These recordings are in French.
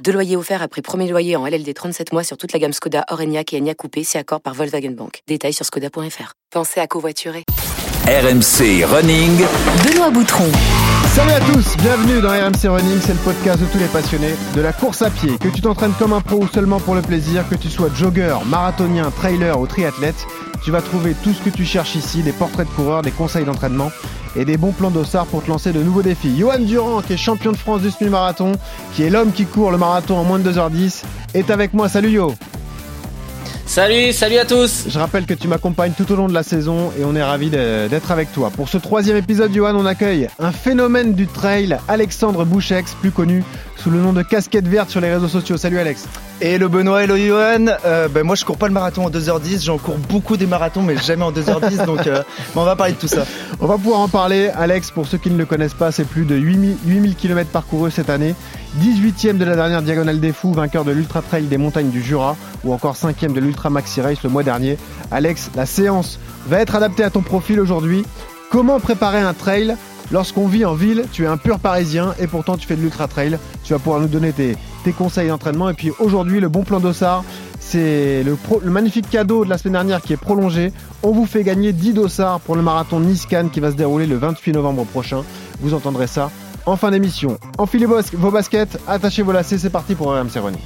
Deux loyers offerts après premier loyer en LLD 37 mois sur toute la gamme Skoda, Orenia et Enya Coupé, c'est accord par Volkswagen Bank. Détails sur skoda.fr. Pensez à covoiturer. RMC Running. Benoît Boutron. Salut à tous, bienvenue dans RMC Running, c'est le podcast de tous les passionnés de la course à pied. Que tu t'entraînes comme un pro ou seulement pour le plaisir, que tu sois jogger, marathonien, trailer ou triathlète, tu vas trouver tout ce que tu cherches ici, des portraits de coureurs, des conseils d'entraînement et des bons plans d'ossard pour te lancer de nouveaux défis. Johan Durand, qui est champion de France du semi-marathon, qui est l'homme qui court le marathon en moins de 2h10, est avec moi. Salut Yo Salut, salut à tous Je rappelle que tu m'accompagnes tout au long de la saison et on est ravis d'être avec toi. Pour ce troisième épisode, Johan, on accueille un phénomène du trail, Alexandre Bouchex, plus connu sous le nom de Casquette Verte sur les réseaux sociaux. Salut Alex et le Benoît, hello Johan. Euh, ben moi je cours pas le marathon en 2h10, j'en cours beaucoup des marathons mais jamais en 2h10 donc euh, on va parler de tout ça. On va pouvoir en parler. Alex, pour ceux qui ne le connaissent pas, c'est plus de 8000, 8000 km parcourus cette année. 18e de la dernière Diagonale des Fous, vainqueur de l'Ultra Trail des montagnes du Jura ou encore 5e de l'Ultra Maxi Race le mois dernier. Alex, la séance va être adaptée à ton profil aujourd'hui. Comment préparer un trail Lorsqu'on vit en ville, tu es un pur parisien et pourtant tu fais de l'ultra trail. Tu vas pouvoir nous donner tes, conseils d'entraînement. Et puis aujourd'hui, le bon plan d'Ossard, c'est le, magnifique cadeau de la semaine dernière qui est prolongé. On vous fait gagner 10 dossards pour le marathon Niscan qui va se dérouler le 28 novembre prochain. Vous entendrez ça en fin d'émission. Enfilez vos baskets, attachez vos lacets, c'est parti pour RMC Running.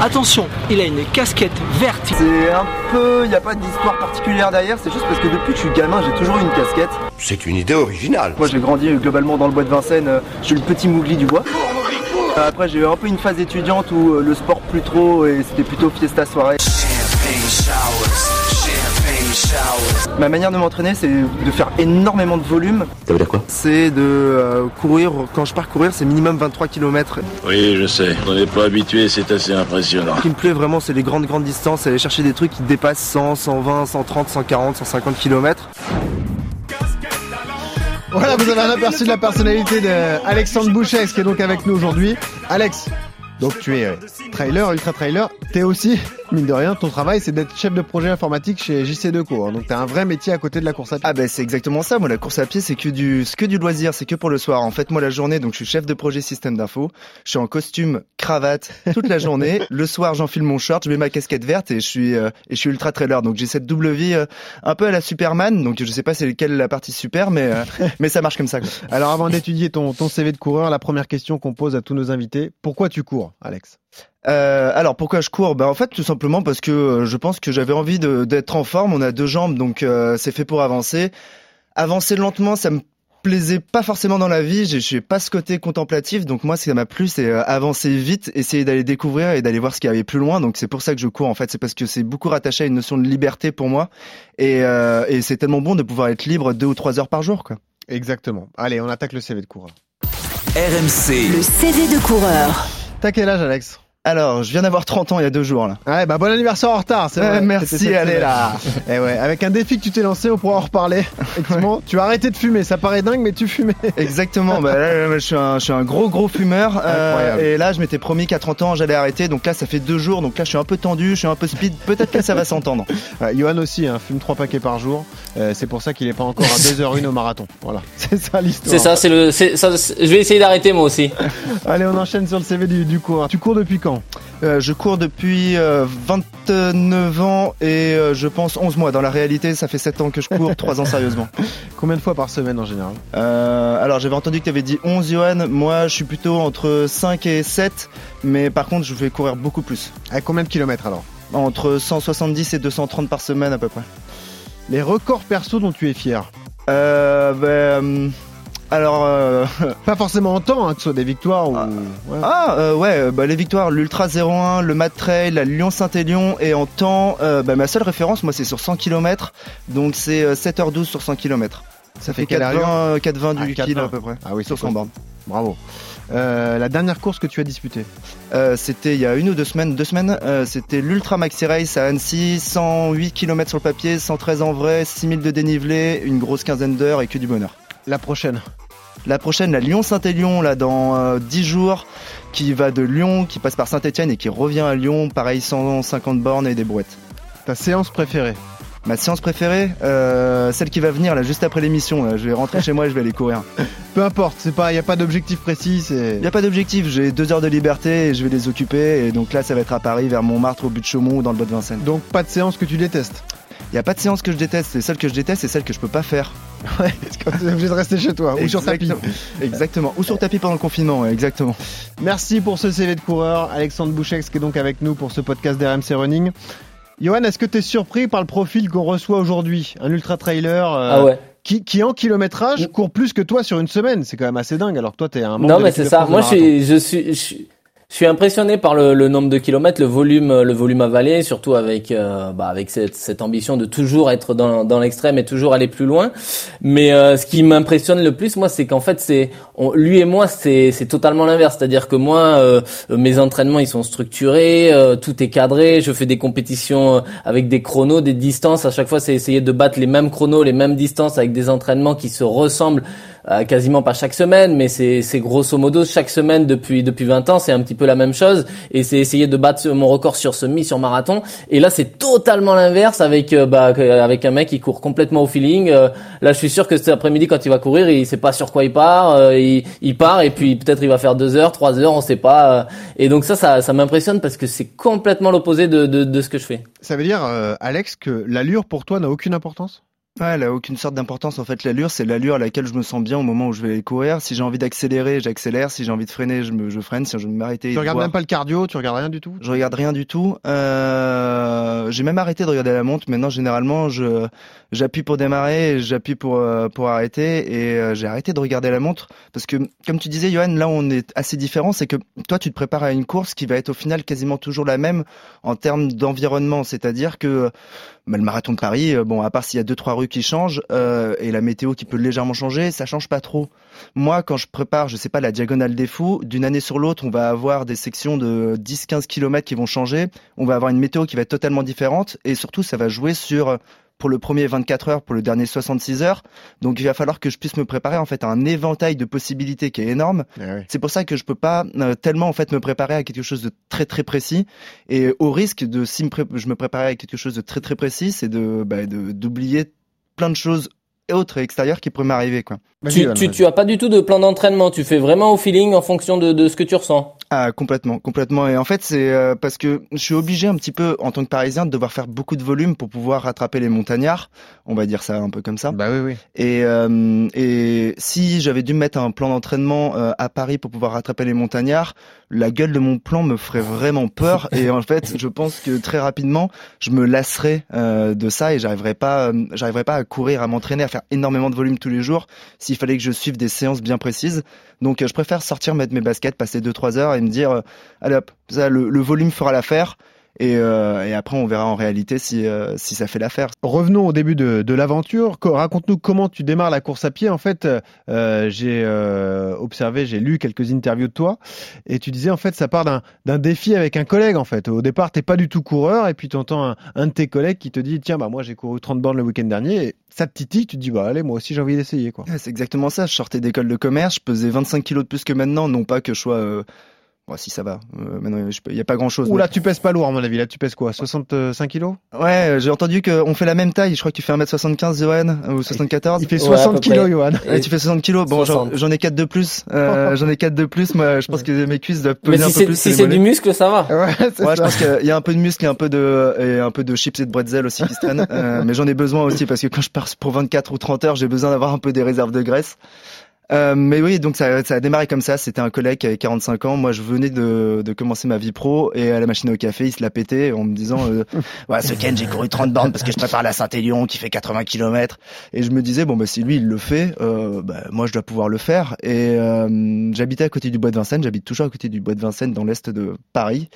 Attention, il a une casquette verte. C'est un peu, il n'y a pas d'histoire particulière derrière, c'est juste parce que depuis que je suis gamin, j'ai toujours eu une casquette. C'est une idée originale. Moi j'ai grandi globalement dans le bois de Vincennes, euh, je suis le petit mougli du bois. Après j'ai eu un peu une phase étudiante où euh, le sport plus trop et c'était plutôt fiesta soirée. Ma manière de m'entraîner, c'est de faire énormément de volume. Ça veut dire quoi? C'est de euh, courir, quand je pars courir, c'est minimum 23 km. Oui, je sais, on n'est pas habitué, c'est assez impressionnant. Ce qui me plaît vraiment, c'est les grandes, grandes distances, aller chercher des trucs qui dépassent 100, 120, 130, 140, 150 km. Voilà, vous avez un aperçu de la personnalité d'Alexandre Bouchex qui est donc avec nous aujourd'hui. Alex, donc tu es euh, trailer, ultra trailer. T'es aussi mine de rien, ton travail, c'est d'être chef de projet informatique chez JC2Co. Hein. Donc t'as un vrai métier à côté de la course à pied. Ah ben c'est exactement ça. Moi, la course à pied, c'est que du, que du loisir, c'est que pour le soir. En fait, moi, la journée, donc je suis chef de projet système d'info. Je suis en costume, cravate toute la journée. le soir, j'enfile mon short, je mets ma casquette verte et je suis, euh, et je suis ultra trailer. Donc j'ai cette double vie euh, un peu à la Superman. Donc je sais pas c'est lequel la partie super, mais euh, mais ça marche comme ça. Quoi. Alors avant d'étudier ton ton CV de coureur, la première question qu'on pose à tous nos invités, pourquoi tu cours, Alex? Euh, alors pourquoi je cours? Ben en fait tout simplement parce que euh, je pense que j'avais envie d'être en forme. On a deux jambes donc euh, c'est fait pour avancer. Avancer lentement, ça me plaisait pas forcément dans la vie. Je suis pas ce côté contemplatif donc moi ce qui m'a plu c'est avancer vite, essayer d'aller découvrir et d'aller voir ce qui avait plus loin. Donc c'est pour ça que je cours en fait. C'est parce que c'est beaucoup rattaché à une notion de liberté pour moi et, et c'est tellement bon de pouvoir être libre deux ou trois heures par jour quoi. Exactement. Allez on attaque le CV de coureur. RMC. Le CV de coureur. T'as quel âge Alex? Alors, je viens d'avoir 30 ans il y a deux jours là. Ouais, bah bon anniversaire en retard, c'est vrai. merci, allez là. Et eh ouais, avec un défi que tu t'es lancé, on pourra en reparler. Effectivement, tu as arrêté de fumer, ça paraît dingue, mais tu fumais. Exactement, bah là, je, suis un, je suis un gros gros fumeur. Euh, et là, je m'étais promis qu'à 30 ans, j'allais arrêter. Donc là, ça fait deux jours, donc là, je suis un peu tendu, je suis un peu speed. Peut-être que ça va s'entendre. Ouais, Johan aussi, hein, fume trois paquets par jour. Euh, c'est pour ça qu'il est pas encore à 2h01 au marathon. Voilà, c'est ça l'histoire. C'est ça, c'est le. Ça, je vais essayer d'arrêter moi aussi. Allez, on enchaîne sur le CV du, du cours. Tu cours depuis quand? Euh, je cours depuis 29 euh, ans et euh, je pense 11 mois. Dans la réalité, ça fait 7 ans que je cours, 3 ans sérieusement. Combien de fois par semaine en général Alors j'avais entendu que tu avais dit 11 Johan. Moi je suis plutôt entre 5 et 7. Mais par contre je vais courir beaucoup plus. À combien de kilomètres alors Entre 170 et 230 par semaine à peu près. Les records perso dont tu es fier euh, ben, alors, euh, pas forcément en temps, hein, que ce soit des victoires ou. Ah, ah euh, ouais, bah, les victoires, l'Ultra 01, le Mat Trail, la Lyon-Saint-Élion, et en temps, euh, bah, ma seule référence, moi, c'est sur 100 km, donc c'est 7h12 sur 100 km. Ça fait 4,20 du ah, kilo à peu près. Ah oui, sur son borne. Bravo. Euh, la dernière course que tu as disputée Euh, c'était il y a une ou deux semaines, deux semaines, euh, c'était l'Ultra Maxi Race à Annecy, 108 km sur le papier, 113 en vrai, 6000 de dénivelé, une grosse quinzaine d'heures et que du bonheur. La prochaine La prochaine, la Lyon-Saint-Élion, là dans euh, 10 jours, qui va de Lyon, qui passe par Saint-Etienne et qui revient à Lyon, pareil 150 bornes et des brouettes. Ta séance préférée Ma séance préférée, euh, celle qui va venir là juste après l'émission. là. Je vais rentrer chez moi et je vais aller courir. Peu importe, c'est pas, y a pas d'objectif précis. Il n'y a pas d'objectif, j'ai deux heures de liberté et je vais les occuper. Et donc là, ça va être à Paris, vers Montmartre, au but de Chaumont ou dans le bois de Vincennes. donc pas de séance que tu détestes. Il n'y a pas de séance que je déteste, c'est celle que je déteste, c'est celle que je peux pas faire. Ouais, parce que tu es obligé de rester chez toi ou sur tapis. Exactement. Ou sur tapis pendant le confinement, ouais, exactement. Merci pour ce CV de coureur, Alexandre Bouchex qui est donc avec nous pour ce podcast d'RMC Running. Johan, est-ce que tu es surpris par le profil qu'on reçoit aujourd'hui? Un ultra trailer euh, Ah ouais. qui, qui en kilométrage court plus que toi sur une semaine. C'est quand même assez dingue alors que toi tu es un membre Non de mais c'est ça. Moi je marathon. suis, je suis, je suis, je suis impressionné par le, le nombre de kilomètres, le volume, le volume avalé, surtout avec, euh, bah, avec cette, cette ambition de toujours être dans, dans l'extrême et toujours aller plus loin. Mais euh, ce qui m'impressionne le plus, moi, c'est qu'en fait, c'est lui et moi, c'est c'est totalement l'inverse. C'est-à-dire que moi, euh, mes entraînements, ils sont structurés, euh, tout est cadré. Je fais des compétitions euh, avec des chronos, des distances. À chaque fois, c'est essayer de battre les mêmes chronos, les mêmes distances avec des entraînements qui se ressemblent euh, quasiment pas chaque semaine, mais c'est grosso modo chaque semaine depuis depuis 20 ans, c'est un petit peu la même chose. Et c'est essayer de battre mon record sur semi, sur marathon. Et là, c'est totalement l'inverse avec euh, bah, avec un mec qui court complètement au feeling. Euh, là, je suis sûr que cet après-midi, quand il va courir, il sait pas sur quoi il part. euh, il, il part et puis peut-être il va faire deux heures, trois heures, on sait pas. et donc ça, ça, ça m'impressionne parce que c'est complètement l'opposé de, de de ce que je fais. Ça veut dire, Alex, que l'allure pour toi n'a aucune importance? Ouais, elle a aucune sorte d'importance. En fait, l'allure, c'est l'allure à laquelle je me sens bien au moment où je vais courir. Si j'ai envie d'accélérer, j'accélère. Si j'ai envie de freiner, je, me, je freine. Si je veux m'arrêter, Tu de regardes boire, même pas le cardio, tu regardes rien du tout? Je regarde rien du tout. Euh, j'ai même arrêté de regarder la montre. Maintenant, généralement, je j'appuie pour démarrer, j'appuie pour euh, pour arrêter, et euh, j'ai arrêté de regarder la montre parce que, comme tu disais, Johan, là, on est assez différent, c'est que toi, tu te prépares à une course qui va être au final quasiment toujours la même en termes d'environnement, c'est-à-dire que bah, le marathon de Paris, euh, bon, à part s'il y a deux trois rues qui changent euh, et la météo qui peut légèrement changer, ça change pas trop. Moi, quand je prépare, je sais pas, la diagonale des fous, d'une année sur l'autre, on va avoir des sections de 10-15 km qui vont changer. On va avoir une météo qui va être totalement différente. Et surtout, ça va jouer sur, pour le premier 24 heures, pour le dernier 66 heures. Donc, il va falloir que je puisse me préparer, en fait, à un éventail de possibilités qui est énorme. C'est pour ça que je peux pas euh, tellement, en fait, me préparer à quelque chose de très, très précis. Et au risque de, si me je me préparais à quelque chose de très, très précis, c'est de, bah, d'oublier plein de choses autres et extérieures qui pourraient m'arriver, quoi. Tu, tu, tu as pas du tout de plan d'entraînement. Tu fais vraiment au feeling en fonction de, de ce que tu ressens. Ah complètement, complètement. Et en fait, c'est euh, parce que je suis obligé un petit peu en tant que Parisien de devoir faire beaucoup de volume pour pouvoir rattraper les montagnards. On va dire ça un peu comme ça. Bah oui, oui. Et, euh, et si j'avais dû mettre un plan d'entraînement euh, à Paris pour pouvoir rattraper les montagnards, la gueule de mon plan me ferait vraiment peur. et en fait, je pense que très rapidement, je me lasserais euh, de ça et j'arriverais pas, euh, j'arriverais pas à courir, à m'entraîner, à faire énormément de volume tous les jours s'il fallait que je suive des séances bien précises. Donc, euh, je préfère sortir, mettre mes baskets, passer 2-3 heures et me dire, euh, allez le volume fera l'affaire. Et, euh, et après, on verra en réalité si, euh, si ça fait l'affaire. Revenons au début de, l'aventure. Co- Raconte-nous comment tu démarres la course à pied. En fait, euh, j'ai observé, j'ai lu quelques interviews de toi, et tu disais en fait ça part d'un défi avec un collègue. En fait, au départ, t'es pas du tout coureur, et puis tu entends un, de tes collègues qui te dit tiens bah moi j'ai couru 30 bornes le week-end dernier. Et ça te titille, tu te dis bah allez moi aussi j'ai envie d'essayer c'est exactement ça. Je sortais d'école de commerce, je pesais 25 kilos de plus que maintenant. Non pas que je sois. Bon, si ça va. Euh, maintenant, il n'y a pas grand chose. Ou là tu pèses pas lourd à mon avis. Là tu pèses quoi 65 kilos? Ouais, euh, j'ai entendu qu'on fait la même taille. Je crois que tu fais 1m75, Johan, ou 74. Il fait 60 kilos, Johan. Ouais, tu fais 60 kilos. Bon, j'en 60. j'en ai 4 de plus. Euh, j'en ai 4 de plus. Moi, je pense que mes cuisses doivent Mais peser si un peu plus. si c'est du muscle, ça va. Ouais, c'est Ouais, je ça. pense qu'il y a un peu de muscle et un peu de et un peu de chips et de bretzel aussi qui se traînent. Euh, mais j'en ai besoin aussi parce que quand je pars pour 24 ou 30 heures, j'ai besoin d'avoir un peu des réserves de graisse. Euh, mais oui, donc ça, ça a démarré comme ça. C'était un collègue qui avait 45 ans. Moi, je venais de, de commencer ma vie pro et à la machine au café, il se l'a pété en me disant euh, Ouais, ce week-end, j'ai couru 30 bornes parce que je prépare la Saint-Élion qui fait 80 km. Et je me disais Bon, bah, si lui, il le fait, euh, bah, moi, je dois pouvoir le faire. Et euh, j'habitais à côté du bois de Vincennes. J'habite toujours à côté du bois de Vincennes dans l'est de Paris.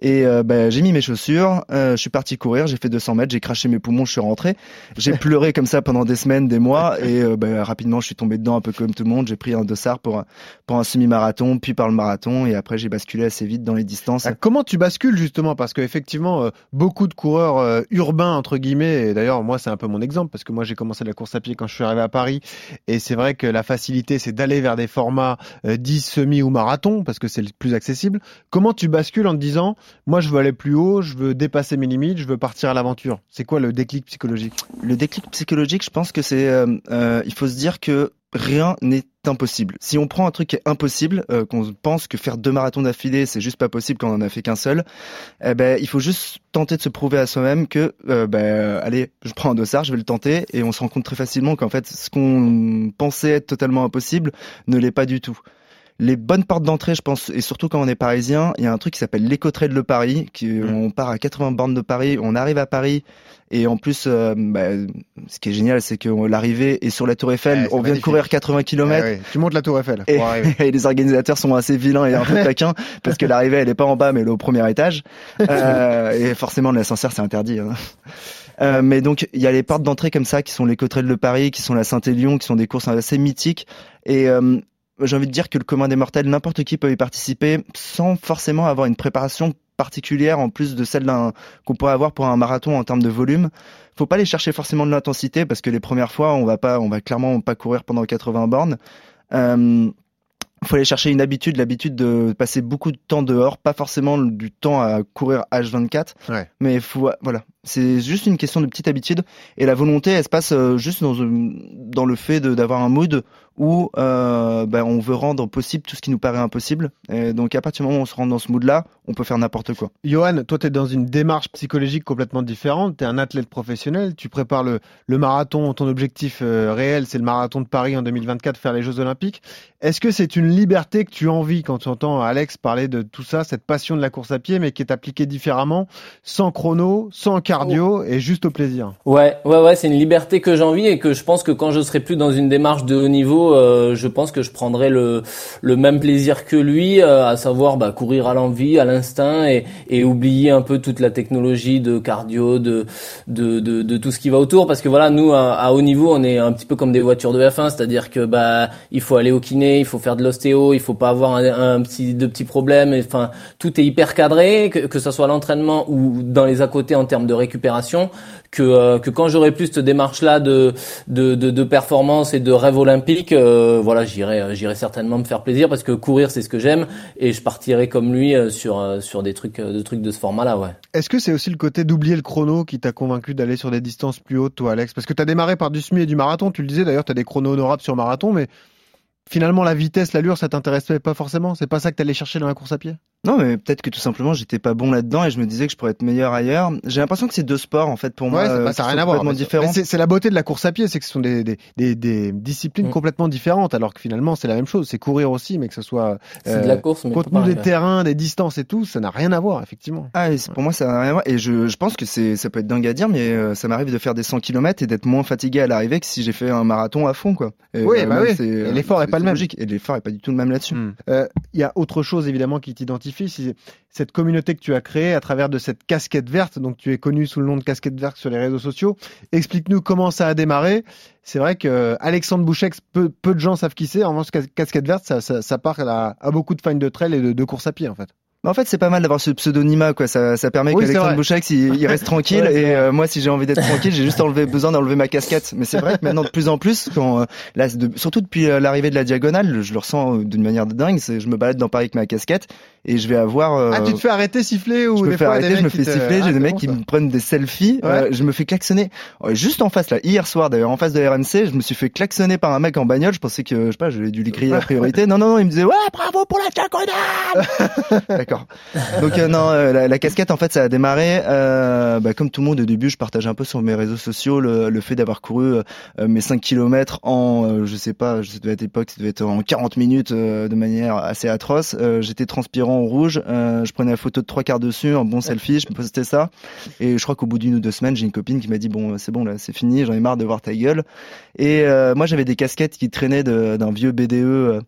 Et euh, bah, j'ai mis mes chaussures, euh, je suis parti courir, j'ai fait 200 mètres, j'ai craché mes poumons, je suis rentré. J'ai pleuré comme ça pendant des semaines, des mois, et bah, rapidement je suis tombé dedans un peu comme tout le monde. Monde. J'ai pris un dossard pour un, pour un semi-marathon, puis par le marathon, et après j'ai basculé assez vite dans les distances. Ah, comment tu bascules justement? Parce qu'effectivement, euh, beaucoup de coureurs euh, urbains entre guillemets, et d'ailleurs moi c'est un peu mon exemple parce que moi j'ai commencé la course à pied quand je suis arrivé à Paris, et c'est vrai que la facilité c'est d'aller vers des formats 10 semi ou marathon parce que c'est le plus accessible. Comment tu bascules en te disant, moi je veux aller plus haut, je veux dépasser mes limites, je veux partir à l'aventure? C'est quoi le déclic psychologique? Le déclic psychologique, je pense que c'est, euh, euh, il faut se dire que rien n'est impossible. Si on prend un truc qui est impossible, euh, qu'on pense que faire deux marathons d'affilée, c'est juste pas possible quand on en a fait qu'un seul, eh ben, il faut juste tenter de se prouver à soi-même que, ben, allez, je prends un dossard, je vais le tenter, et on se rend compte très facilement qu'en fait, ce qu'on pensait être totalement impossible ne l'est pas du tout les bonnes portes d'entrée, je pense, et surtout quand on est parisien, il y a un truc qui s'appelle l'écotrail de Paris, qui mmh. on part à 80 bornes de Paris, on arrive à Paris, et en plus, euh, bah, ce qui est génial, c'est que l'arrivée est sur la Tour Eiffel. on vient de courir 80 km. Eh tu montes la Tour Eiffel. Et, et, les organisateurs sont assez vilains et un peu taquins parce que l'arrivée, elle est pas en bas, mais elle est au premier étage. Euh, et forcément, l'ascenseur, c'est interdit. Hein. Euh, mais donc il y a les portes d'entrée comme ça qui sont les Coterelles de Paris, qui sont la Saint-Élion, qui sont des courses assez mythiques. Et euh, j'ai envie de dire que le commun des mortels, n'importe qui peut y participer sans forcément avoir une préparation particulière en plus de celle qu'on pourrait avoir pour un marathon en termes de volume. Faut pas aller chercher forcément de l'intensité parce que les premières fois, on va pas, on va clairement pas courir pendant 80 bornes. Euh, faut aller chercher une habitude, l'habitude de passer beaucoup de temps dehors, pas forcément du temps à courir H24, ouais. mais faut, voilà, c'est juste une question de petite habitude et la volonté, elle se passe euh, juste dans, dans le fait d'avoir un mood où euh, ben, on veut rendre possible tout ce qui nous paraît impossible. Et donc à partir du moment où on se rend dans ce mood-là, on peut faire n'importe quoi. Johan, toi tu es dans une démarche psychologique complètement différente. Tu es un athlète professionnel, tu prépares le, marathon, ton objectif euh, réel c'est le marathon de Paris en 2024, faire les Jeux Olympiques. Est-ce que c'est une liberté que tu envies quand tu entends Alex parler de tout ça, cette passion de la course à pied, mais qui est appliquée différemment, sans chrono, sans cardio et juste au plaisir Ouais, ouais, ouais, c'est une liberté que j'envie et que je pense que quand je serai plus dans une démarche de haut niveau, euh, je pense que je prendrai le, le même plaisir que lui, euh, à savoir bah, courir à l'envie, à l'instinct et, et oublier un peu toute la technologie de cardio, de, de, de, de tout ce qui va autour. Parce que voilà, nous, à, à, haut niveau, on est un petit peu comme des voitures de F1, c'est-à-dire que bah il faut aller au kiné, il faut faire de l'ostéo, il faut pas avoir un, un petit, de petits problèmes. Enfin, tout est hyper cadré, que, que ce soit l'entraînement ou dans les à côté en termes de récupération que, euh, que quand j'aurai plus cette démarche-là de, de, de, performance et de rêve olympique, euh, voilà, j'irai, euh, j'irai certainement me faire plaisir parce que courir c'est ce que j'aime et je partirai comme lui sur, sur des trucs, de trucs de ce format-là, ouais. Est-ce que c'est aussi le côté d'oublier le chrono qui t'a convaincu d'aller sur des distances plus hautes, toi, Alex? Parce que tu as démarré par du semi et du marathon, tu le disais d'ailleurs, tu as des chronos honorables sur marathon, mais finalement la vitesse, l'allure, ça t'intéressait pas forcément? C'est pas ça que t'allais chercher dans la course à pied? Non, mais peut-être que tout simplement j'étais pas bon là-dedans et je me disais que je pourrais être meilleur ailleurs. J'ai l'impression que c'est deux sports en fait pour ouais, moi. ça n'a rien à voir. C'est la beauté de la course à pied, c'est que ce sont des, des, des, des disciplines mm. complètement différentes, alors que finalement c'est la même chose. C'est courir aussi, mais que ce soit euh, de la course, mais contenu des terrains, des distances et tout, ça n'a rien à voir effectivement. Ah, et pour moi ça n'a rien à voir. Et je, je pense que c'est ça peut être dingue à dire, mais euh, ça m'arrive de faire des 100 km et d'être moins fatigué à l'arrivée que si j'ai fait un marathon à fond quoi. Et, oui, bah oui. L'effort est, pas le même. Et l'effort pas du tout le même là-dessus. Hmm. Euh, il y a autre chose évidemment qui t'identifie, c'est cette communauté que tu as créée à travers de cette casquette verte. Donc tu es connu sous le nom de casquette verte sur les réseaux sociaux. Explique-nous comment ça a démarré. C'est vrai que euh, Alexandre Bouchex, peu, peu de gens savent qui c'est. En revanche, casquette verte, ça, ça, ça part à, à, beaucoup de fans de trail et de, de course à pied en fait en fait, c'est pas mal d'avoir ce pseudonymat, quoi. Ça, ça permet oui, qu'Alexandre Bouchax, il, il, reste tranquille. et euh, moi, si j'ai envie d'être tranquille, j'ai juste enlevé, besoin d'enlever ma casquette. Mais c'est vrai que maintenant, de plus en plus, quand, euh, là, surtout depuis euh, l'arrivée de la diagonale, je le ressens d'une manière de dingue. Je me balade dans Paris avec ma casquette et je vais avoir. ah, tu te fais arrêter, siffler ou Je me fais arrêter, je me fais siffler. j'ai ah, des mecs qui me prennent des selfies. je me fais klaxonner. juste en face, là, hier soir d'ailleurs, en face de RMC, je me suis fait klaxonner par un mec en bagnole. Je pensais que, je sais pas, j'avais dû lui crier la priorité. Non, non, non, il me disait ouais, bravo pour la diagonale. Donc euh, non, euh, la, casquette en fait ça a démarré euh, bah, comme tout le monde au début. Je partage un peu sur mes réseaux sociaux le, fait d'avoir couru euh, mes 5 km en, je sais pas, je devait être époque, ça devait être en 40 minutes de manière assez atroce. J'étais transpirant au rouge. je prenais la photo de trois quarts dessus, un bon selfie. Je me postais ça. Et je crois qu'au bout d'une ou deux semaines, j'ai une copine qui m'a dit bon c'est bon là, c'est fini, j'en ai marre de voir ta gueule. Et moi j'avais des casquettes qui traînaient d'un vieux BDE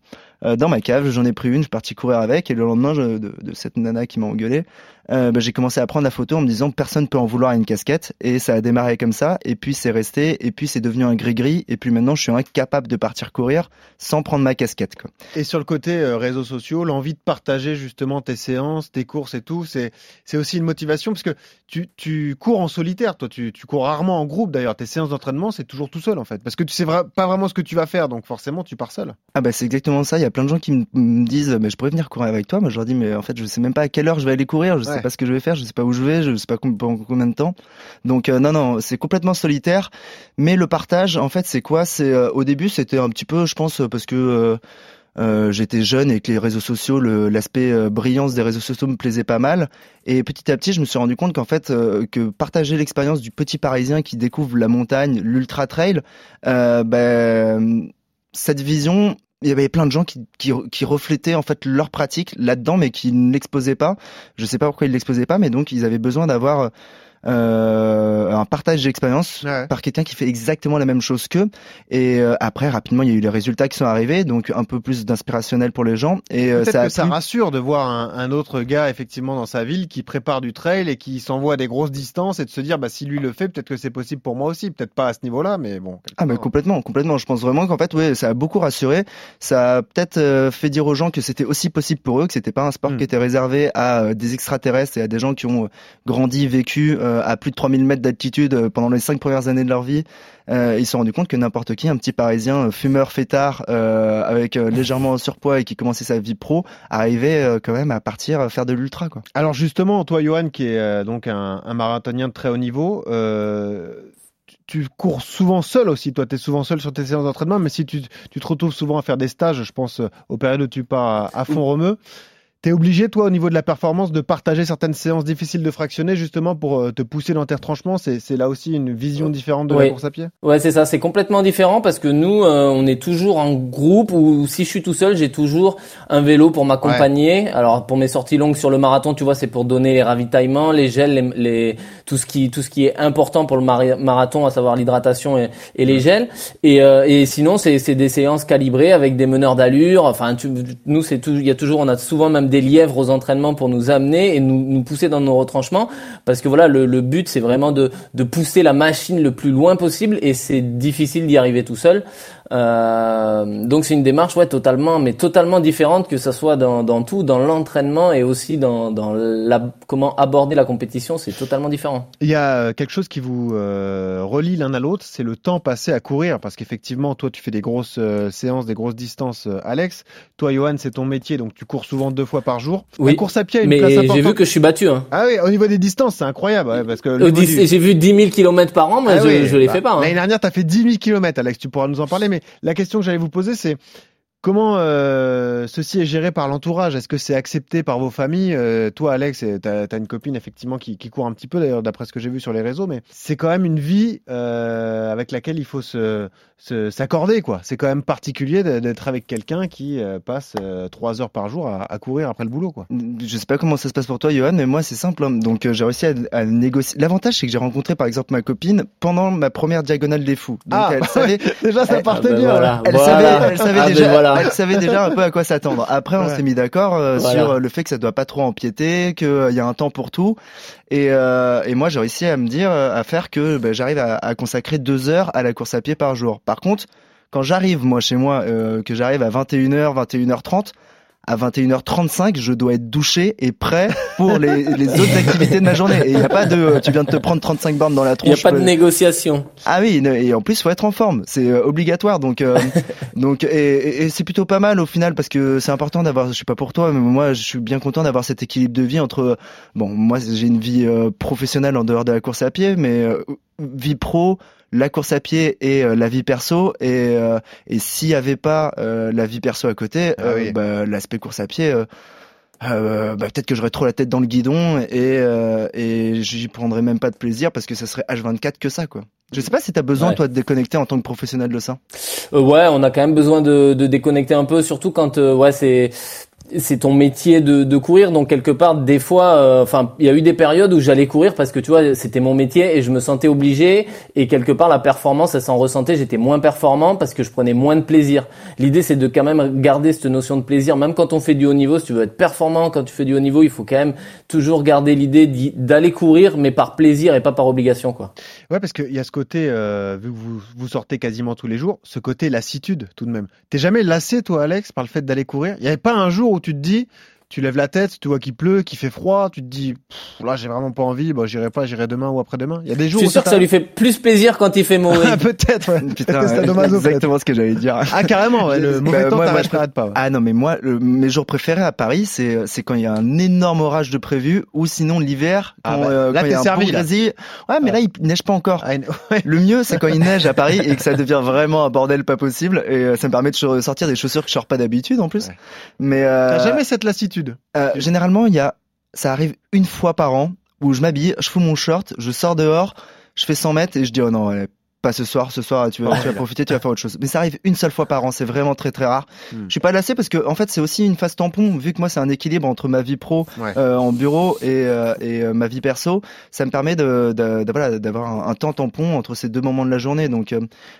dans ma cave. J'en ai pris une, je suis parti courir avec et le lendemain je, de, de, cette nana qui m'a engueulé, euh, bah, j'ai commencé à prendre la photo en me disant personne peut en vouloir à une casquette. Et ça a démarré comme ça. Et puis c'est resté. Et puis c'est devenu un gris-gris. Et puis maintenant je suis incapable de partir courir sans prendre ma casquette. Quoi. Et sur le côté euh, réseaux sociaux, l'envie de partager justement tes séances, tes courses et tout, c'est c'est aussi une motivation parce que tu, tu cours en solitaire, toi. Tu, tu cours rarement en groupe. D'ailleurs, tes séances d'entraînement c'est toujours tout seul en fait. Parce que tu sais vra pas vraiment ce que tu vas faire. Donc forcément tu pars seul. Ah bah c'est exactement ça, il y a plein de gens qui me disent mais je pourrais venir courir avec toi, moi je leur dis mais en fait je sais même pas à quelle heure je vais aller courir, je sais pas ce que je vais faire, je sais pas où je vais, je sais pas combien de temps. Donc euh, non non, c'est complètement solitaire, mais le partage en fait c'est quoi? C'est euh, au début c'était un petit peu je pense parce que euh, euh, j'étais jeune et que les réseaux sociaux, l'aspect euh, brillance des réseaux sociaux me plaisait pas mal. Et petit à petit, je me suis rendu compte qu'en fait, euh, que partager l'expérience du petit Parisien qui découvre la montagne, l'ultra trail, ben, cette vision, il y avait plein de gens qui, qui, reflétaient en fait leur pratique là-dedans, mais qui ne l'exposaient pas. Je sais pas pourquoi ils l'exposaient pas, mais donc ils avaient besoin d'avoir euh, un partage d'expérience ouais. par quelqu'un qui fait exactement la même chose qu'eux. Et euh, après, rapidement, il y a eu les résultats qui sont arrivés, donc un peu plus d'inspirationnel pour les gens. Et euh, ça, que ça rassure de voir un, un, autre gars effectivement dans sa ville qui prépare du trail et qui s'envoie à des grosses distances et de se dire, bah si lui le fait, peut-être que c'est possible pour moi aussi. Peut-être pas à ce niveau-là, mais bon. Ah mais complètement, complètement. Je pense vraiment qu'en fait, oui, ça a beaucoup rassuré. Ça a peut-être fait dire aux gens que c'était aussi possible pour eux, que c'était pas un sport mmh. qui était réservé à des extraterrestres et à des gens qui ont grandi, vécu à plus de 3000 mètres d'altitude pendant les cinq premières années de leur vie. Euh, ils se sont rendus compte que n'importe qui, un petit Parisien fumeur fêtard euh, avec euh, légèrement surpoids et qui commençait sa vie pro, arrivait quand même à partir faire de l'ultra. Alors justement, toi, Johan, qui est donc un, marathonien de très haut niveau, tu cours souvent seul aussi. Toi, tu es souvent seul sur tes séances d'entraînement, mais si tu, te retrouves souvent à faire des stages, je pense aux périodes où tu pars à, à fond romeux. T'es obligé, toi, au niveau de la performance, de partager certaines séances difficiles de fractionner, justement, pour euh, te pousser dans tes retranchements. C'est là aussi une vision différente de oui. la course à pied? Ouais, c'est ça. C'est complètement différent parce que nous, euh, on est toujours en groupe ou si je suis tout seul, j'ai toujours un vélo pour m'accompagner. Ouais. Alors, pour mes sorties longues sur le marathon, tu vois, c'est pour donner les ravitaillements, les gels, les, les, tout, ce qui, tout ce qui est important pour le mar marathon, à savoir l'hydratation et, et, les gels. Et, euh, et sinon, c'est des séances calibrées avec des meneurs d'allure. Enfin, tu, nous, c'est tout, il y a toujours, on a souvent même des lièvres aux entraînements pour nous amener et nous, pousser dans nos retranchements. Parce que voilà le, but c'est vraiment de pousser la machine le plus loin possible et c'est difficile d'y arriver tout seul euh, donc c'est une démarche ouais totalement mais totalement différente que ça soit dans, dans tout dans l'entraînement et aussi dans, dans la comment aborder la compétition c'est totalement différent il y a quelque chose qui vous euh, relie l'un à l'autre c'est le temps passé à courir parce qu'effectivement toi tu fais des grosses euh, séances des grosses distances euh, Alex toi Johan c'est ton métier donc tu cours souvent deux fois par jour oui, la course à pied a une mais place importante j'ai vu que je suis battu hein. ah oui au niveau des distances c'est incroyable ouais, parce que du... j'ai vu 10 000 km par an mais ah je, oui, je les bah, fais pas hein. l'année dernière t'as fait 10 000 km Alex tu pourras nous en parler mais la question que j'allais vous poser, c'est comment euh, ceci est géré par l'entourage? Est-ce que c'est accepté par vos familles? Euh, Toi, Alex, tu as, une copine effectivement qui, court un petit peu, d'ailleurs, d'après ce que j'ai vu sur les réseaux, mais c'est quand même une vie euh, avec laquelle il faut se s'accorder, quoi. C'est quand même particulier d'être avec quelqu'un qui euh, passe euh, trois heures par jour à, à, courir après le boulot, quoi. Je sais pas comment ça se passe pour toi, Johan, mais moi, c'est simple. Hein. Donc, euh, j'ai réussi à, à négocier. L'avantage, c'est que j'ai rencontré, par exemple, ma copine pendant ma première diagonale des fous. Donc, ah, elle savait. déjà, ça partait ah ben bien. Voilà. Elle, voilà. savait, elle savait ah déjà. Ben voilà. Elle savait déjà un peu à quoi s'attendre. Après, on Ouais. s'est mis d'accord euh, sur le fait que ça doit pas trop empiéter, qu'il y a un temps pour tout. Et, euh, et moi, j'ai réussi à me dire, euh, à faire que ben, j'arrive à, à consacrer deux heures à la course à pied par jour. Par contre, quand j'arrive moi chez moi, euh, que j'arrive à 21h, 21h30, à 21h35, je dois être douché et prêt pour les, les autres activités de ma journée. Et il n'y a pas de, euh, tu viens de te prendre 35 bornes dans la Il n'y tronche. a pas de euh, négociation. ah oui, et en plus faut être en forme, c'est euh, obligatoire. Donc, euh, donc et, et- et c'est plutôt pas mal au final parce que c'est important d'avoir, je sais pas pour toi, mais moi je suis bien content d'avoir cet équilibre de vie entre, bon moi j'ai une vie professionnelle en dehors de la course à pied, mais vie pro, la course à pied et euh, la vie perso et euh, et s'il y avait pas euh, la vie perso à côté, Ah oui. bah, l'aspect course à pied. euh, euh, bah, peut-être que j'aurais trop la tête dans le guidon et euh, et j'y prendrais même pas de plaisir parce que ça serait H24 que ça quoi. Je sais pas si t'as besoin Ouais. toi de déconnecter en tant que professionnel de ça. Euh, ouais, on a quand même besoin de, de déconnecter un peu, surtout quand euh, ouais c'est c'est ton métier de, de, courir, donc quelque part, des fois, euh, enfin, il y a eu des périodes où j'allais courir parce que tu vois, c'était mon métier et je me sentais obligé. Et quelque part, la performance, elle s'en ressentait. J'étais moins performant parce que je prenais moins de plaisir. L'idée, c'est de quand même garder cette notion de plaisir, même quand on fait du haut niveau. Si tu veux être performant, quand tu fais du haut niveau, il faut quand même toujours garder l'idée d'aller courir, mais par plaisir et pas par obligation, quoi. Ouais, parce qu'il y a ce côté, euh, que vous, vous sortez quasiment tous les jours, ce côté lassitude tout de même. T'es jamais lassé, toi, Alex, par le fait d'aller courir? Il n'y avait pas un jour tu te dis, tu lèves la tête, tu vois qu'il pleut, qu'il fait froid, tu te dis là j'ai vraiment pas envie, bah j'irai pas, j'irai demain ou après-demain. Il y a des jours. Je suis sûr que ça lui fait plus plaisir quand il fait mauvais. peut-être. Ouais. Putain, ouais, exactement ce que j'allais dire. Ah carrément, ouais, le mauvais bah, temps moi, pas. Ah non mais moi le, mes jours préférés à Paris c'est c'est quand il y a un énorme orage de prévu ou sinon l'hiver ah quand, euh, là t'es servi là. Ouais mais là il neige pas encore. Ah, le mieux c'est quand il neige à Paris et que ça devient vraiment un bordel pas possible et euh, ça me permet de sortir des chaussures que je sors pas d'habitude en plus. Mais euh... t'as jamais cette lassitude. Euh, généralement, il y a, ça arrive une fois par an où je m'habille, je fous mon short, je sors dehors, je fais 100 mètres et je dis oh non, pas ce soir, ce soir tu vas, tu vas profiter, tu vas faire autre chose. Mais ça arrive une seule fois par an, c'est vraiment très très rare. Hmm. Je suis pas lassé parce que en fait c'est aussi une phase tampon vu que moi c'est un équilibre entre ma vie pro euh, en bureau et, euh, et euh, ma vie perso, ça me permet de, de, de voilà d'avoir un, temps tampon entre ces deux moments de la journée. Donc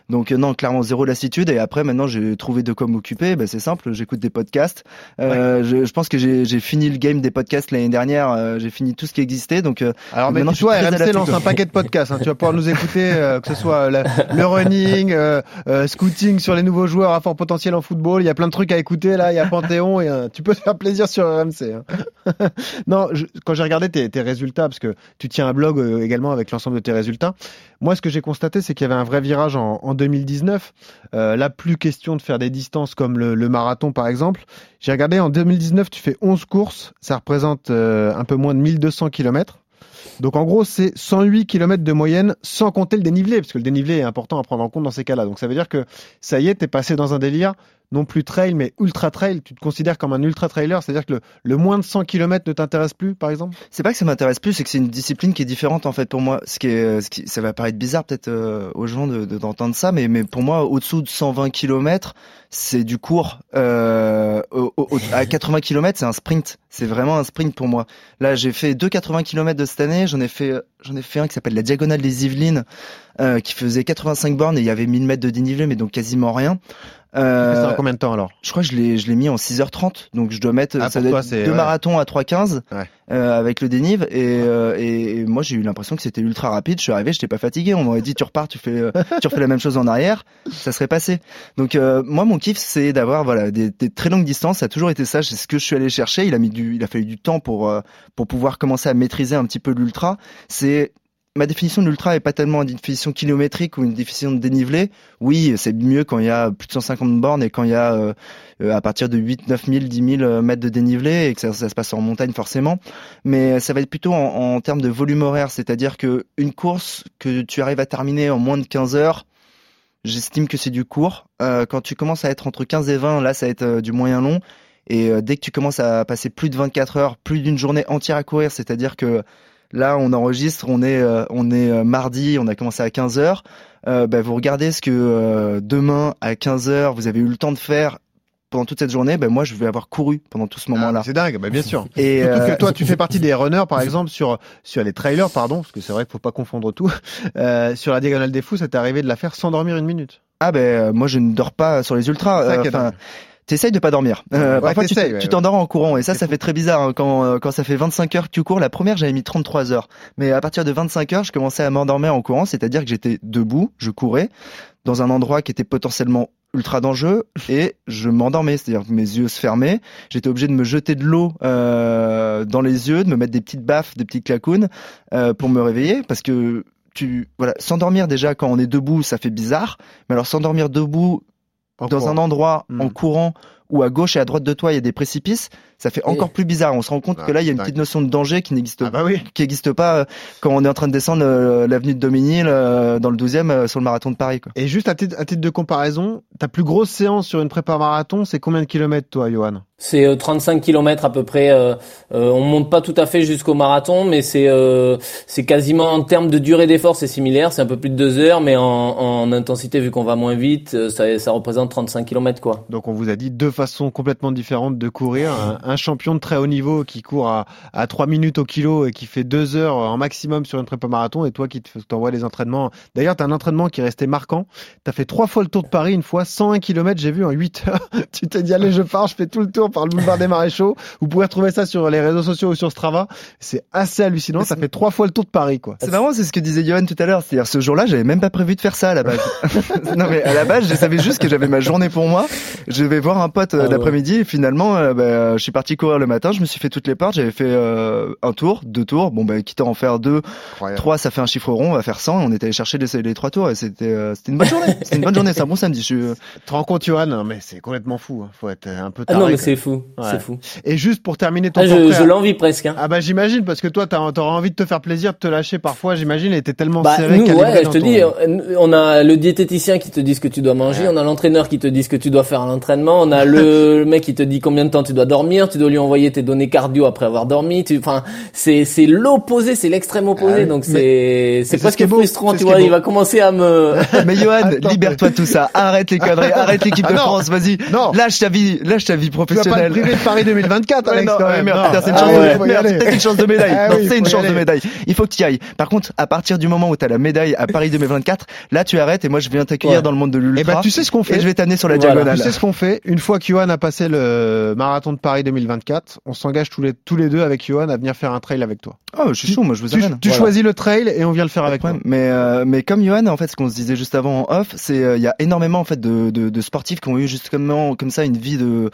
donc non clairement zéro lassitude et après maintenant j'ai trouvé de quoi m'occuper. Ben, c'est simple, j'écoute des podcasts. Je, je, pense que j'ai fini le game des podcasts l'année dernière. j'ai fini tout ce qui existait. Donc alors maintenant toi RMC lance un paquet de podcasts. Hein. tu vas pouvoir nous écouter que ce soit le running, euh, euh, scouting sur les nouveaux joueurs à fort potentiel en football. Il y a plein de trucs à écouter là. Il y a Panthéon et tu peux te faire plaisir sur RMC. Hein. non, quand j'ai regardé tes, tes, résultats, parce que tu tiens un blog euh, également avec l'ensemble de tes résultats. Moi, ce que j'ai constaté, c'est qu'il y avait un vrai virage en, en 2019. Euh, là, plus question de faire des distances comme le, le marathon, par exemple. J'ai regardé en 2019, tu fais 11 courses. Ça représente un peu moins de 1200 kilomètres. Donc en gros, c'est 108 km de moyenne sans compter le dénivelé, parce que le dénivelé est important à prendre en compte dans ces cas-là. Donc ça veut dire que ça y est, t'es passé dans un délire non plus trail, mais ultra trail. Tu te considères comme un ultra trailer, c'est-à-dire que le, moins de 100 km ne t'intéresse plus, par exemple? C'est pas que ça m'intéresse plus, c'est que c'est une discipline qui est différente en fait pour moi. Ce qui est, ça va paraître bizarre peut-être euh, aux gens de, d'entendre ça, mais, pour moi, au-dessous de 120 km, c'est du court. Euh, à 80 km, c'est un sprint. C'est vraiment un sprint pour moi. Là, j'ai fait deux 80 km de cette année. J'en ai fait, j'en ai fait un qui s'appelle la diagonale des Yvelines, euh, qui faisait 85 bornes et il y avait 1000 mètres de dénivelé, mais donc quasiment rien. Euh, ça combien de temps alors? Je crois que je l'ai je l'ai mis en 6h30, donc je dois mettre ah, ça doit être deux marathons à 3h15 ouais. euh, avec le dénive et, euh, et, moi j'ai eu l'impression que c'était ultra rapide. Je suis arrivé, j'étais pas fatigué. On m'aurait dit tu repars, tu fais euh, tu refais la même chose en arrière, ça serait passé. Donc euh, moi mon kiff c'est d'avoir voilà des, des, très longues distances. Ça a toujours été ça. C'est ce que je suis allé chercher. Il a mis du il a fallu du temps pour pour pouvoir commencer à maîtriser un petit peu l'ultra. C'est ma définition de l'ultra est pas tellement une définition kilométrique ou une définition de dénivelé. Oui, c'est mieux quand il y a plus de 150 bornes et quand il y a euh, euh, à partir de 8, 9 000, 10 000 mètres de dénivelé et que ça, se passe en montagne forcément. Mais ça va être plutôt en, en termes de volume horaire, c'est-à-dire que une course que tu arrives à terminer en moins de 15 heures, j'estime que c'est du court. Euh, quand tu commences à être entre 15 et 20, là, ça va être euh, du moyen long. Et dès que tu commences à passer plus de 24 heures, plus d'une journée entière à courir, c'est-à-dire que Là, on enregistre, on est, euh, on est euh, mardi, on a commencé à 15 h euh, bah, vous regardez ce que demain à 15 h vous avez eu le temps de faire pendant toute cette journée, ben moi je vais avoir couru pendant tout ce moment-là. Ah, c'est dingue, ben bien sûr. Et Surtout que toi tu fais partie des runners par exemple sur sur les trailers pardon, parce que c'est vrai qu'il faut pas confondre tout. Euh, sur la diagonale des fous, ça t'est arrivé de la faire sans dormir une minute? Ah ben moi je ne dors pas sur les ultras. T'essayes de pas dormir. Euh, parfois, tu t'endors en courant et ça, ça fait très bizarre hein, quand euh, quand ça fait 25 heures que tu cours. La première, j'avais mis 33 heures, mais à partir de 25 heures, je commençais à m'endormir en courant, c'est-à-dire que j'étais debout, je courais dans un endroit qui était potentiellement ultra dangereux et je m'endormais, c'est-à-dire que mes yeux se fermaient. J'étais obligé de me jeter de l'eau euh, dans les yeux, de me mettre des petites baffes, des petites clacounes euh, pour me réveiller parce que tu voilà s'endormir déjà quand on est debout, ça fait bizarre. Mais alors s'endormir debout dans un endroit en hmm. courant où à gauche et à droite de toi il y a des précipices, ça fait encore plus bizarre. On se rend compte que là il y a une petite notion de danger qui n'existe ah bah oui. qui n'existe pas euh, quand on est en train de descendre euh, l'avenue de Dominil euh, dans le 12e sur le marathon de Paris. Quoi. Et juste à titre, à titre de comparaison, ta plus grosse séance sur une prépa marathon, c'est combien de kilomètres, toi, Johan? C'est euh, 35 km à peu près. Euh, euh, on monte pas tout à fait jusqu'au marathon, mais c'est euh, c'est quasiment en termes de durée d'effort, c'est similaire. C'est un peu plus de deux heures, mais en, en intensité, vu qu'on va moins vite, euh, ça, ça représente 35 km quoi. Donc on vous a dit deux façons complètement différentes de courir. Un, champion de très haut niveau qui court à, à 3 minutes au kilo et qui fait deux heures en maximum sur une prépa marathon, et toi qui te- t'envoies les entraînements. D'ailleurs, tu as un entraînement qui est resté marquant. Tu as fait trois fois le tour de Paris, une fois 101 km, j'ai vu en 8 heures. tu t'es dit, allez, je pars, je fais tout le tour par le boulevard des Maréchaux. Vous pouvez retrouver ça sur les réseaux sociaux ou sur Strava. C'est assez hallucinant. Ça fait trois fois le tour de Paris, quoi. C'est marrant, c'est ce que disait Johan tout à l'heure. C'est-à-dire, ce jour-là, j'avais même pas prévu de faire ça à la base. non, mais à la base, je savais juste que j'avais ma journée pour moi. Je vais voir un pote euh, Ah ouais. l'après-midi et finalement, euh, bah, je suis parti courir le matin. Je me suis fait toutes les portes. J'avais fait euh, un tour, deux tours. Bon, bah, quitte à en faire deux, Incroyable. trois, ça fait un chiffre rond. On va faire 100. Et on était allé chercher les, les trois tours et c'était, euh, c'était une bonne journée. C'était une bonne journée. C'est un bon samedi. Je suis, euh, Tu te rends compte, Johan Non, mais c'est complètement fou. hein. Faut être un peu Ah taré. non, mais quoi. C'est fou, Ouais. c'est fou. Et juste pour terminer ton Ah, je portrait- je l'envie presque. Hein. Ah bah j'imagine parce que toi t'as- t'auras envie de te faire plaisir, de te lâcher parfois, j'imagine, et t'es tellement Bah, serré. nous, ouais, je te ton- dis, euh, on a le diététicien qui te dit ce que tu dois manger, on a l'entraîneur qui te dit ce que tu dois faire à l'entraînement, on a le, le mec qui te dit combien de temps tu dois dormir, tu dois lui envoyer tes données cardio après avoir dormi, tu, enfin, c'est, c'est l'opposé, c'est l'extrême opposé, Ah donc c'est, c'est c'est ce presque frustrant, tu vois, il va commencer à me, Mais Johan, libère-toi de tout ça. Arrête les conneries. Arrête l'équipe Ah de non. France. Vas-y. Non. Lâche ta vie. Lâche ta vie vas pas de Paris 2024, Ouais, Alex. non, ouais, merde, c'est une Ah chance, ouais, de- une chance médaille. Ah oui, c'est une chance de médaille. Il faut que tu y ailles. Par contre, à partir du moment où tu as la médaille à Paris 2024, là tu arrêtes et moi je viens t'accueillir dans le monde de l'ultra. Eh ben, tu sais ce qu'on fait Et je vais t'amener sur la Voilà. diagonale. Tu sais ce qu'on fait Une fois que Johan a passé le marathon de Paris 2024, on s'engage tous les, tous les deux avec Johan à venir faire un trail avec toi. Oh, je suis chaud, moi je vous Tu, amène. tu Voilà. choisis le trail et on vient le faire avec moi. Mais euh, mais comme Johan, en fait, ce qu'on se disait juste avant en off, c'est euh, il y a énormément en fait de, de, de sportifs qui ont eu justement comme ça une vie de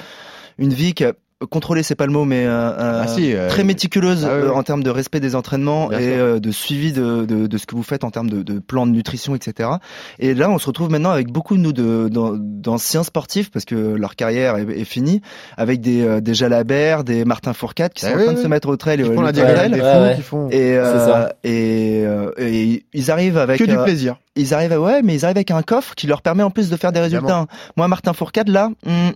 une vie qui a contrôlé c'est pas le mot mais euh, euh, Ah si, euh, très méticuleuse ah oui, euh, en termes de respect des entraînements Bien et euh, de suivi de, de, de ce que vous faites en termes de, de plan de nutrition etc et là on se retrouve maintenant avec beaucoup de nous d'anciens sportifs parce que leur carrière est, est finie avec des euh, des Jalabert des Martin Fourcade qui Ah sont oui, en train de se mettre au trail et Ils au font la trail. des Ouais, fous ouais. qui font et, euh, ça. et, euh, et ils arrivent avec que du euh, plaisir. ils arrivent à, ouais, mais ils arrivent avec un coffre qui leur permet en plus de faire des résultats. Moi, Martin Fourcade, là, hum,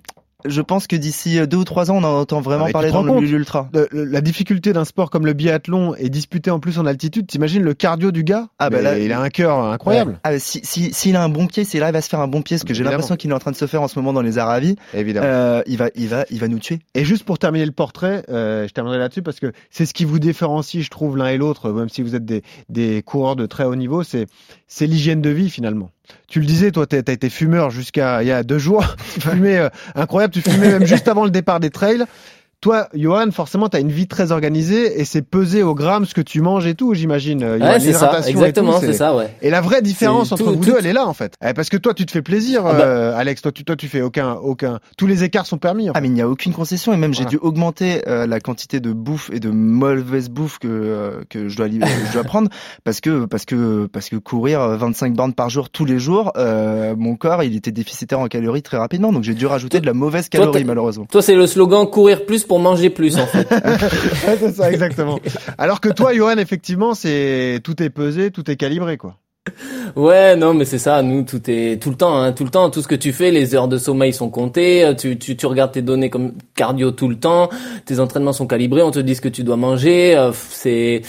je pense que d'ici euh, deux ou trois ans, on en entend vraiment Ah, parler dans le l'ultra. La difficulté d'un sport comme le biathlon est disputé en plus en altitude. T'imagines le cardio du gars Ah, bah là- il a un cœur incroyable. Ah, si, si, s'il a un bon pied, s'il arrive à se faire un bon pied, ce que j'ai l'impression qu'il est en train de se faire en ce moment dans les Aravis, Évidemment. euh, il va, il va, il va nous tuer. Et juste pour terminer le portrait, euh, je terminerai là-dessus parce que c'est ce qui vous différencie, je trouve, l'un et l'autre, même si vous êtes des, des coureurs de très haut niveau, c'est c'est l'hygiène de vie finalement. Tu le disais, toi, t'as as été fumeur jusqu'à il y a deux jours. tu fumais euh, incroyable, tu fumais même juste avant le départ des trails. Toi, Johan, forcément, tu as une vie très organisée et c'est pesé au gramme ce que tu manges et tout, j'imagine. euh, ouais, c'est ça, exactement, c'est ça, ouais. Et la vraie différence entre tout- vous tout- deux, elle est là en fait. Eh, parce que toi, tu te fais plaisir, Ah bah. euh, Alex. Toi, tu, toi, tu fais aucun, aucun. Tous les écarts sont permis. en Ah fait. mais il n'y a aucune concession et même Voilà. j'ai dû augmenter euh, la quantité de bouffe et de mauvaise bouffe que euh, que je dois je dois prendre parce que parce que parce que courir euh, 25 bornes par jour tous les jours euh, mon corps il était déficitaire en calories très rapidement donc j'ai dû rajouter de la mauvaise calorie malheureusement. Toi, c'est le slogan courir plus pour manger plus, en fait. Ouais, c'est ça, exactement. Alors que toi, Johan, effectivement, c'est tout est pesé, tout est calibré, quoi. Ouais, non, mais c'est ça. Nous, tout est tout le temps, hein, tout le temps, tout ce que tu fais, les heures de sommeil sont comptées. euh, Tu, tu, tu regardes tes données comme cardio tout le temps. Tes entraînements sont calibrés. On te dit ce que tu dois manger. euh, c'est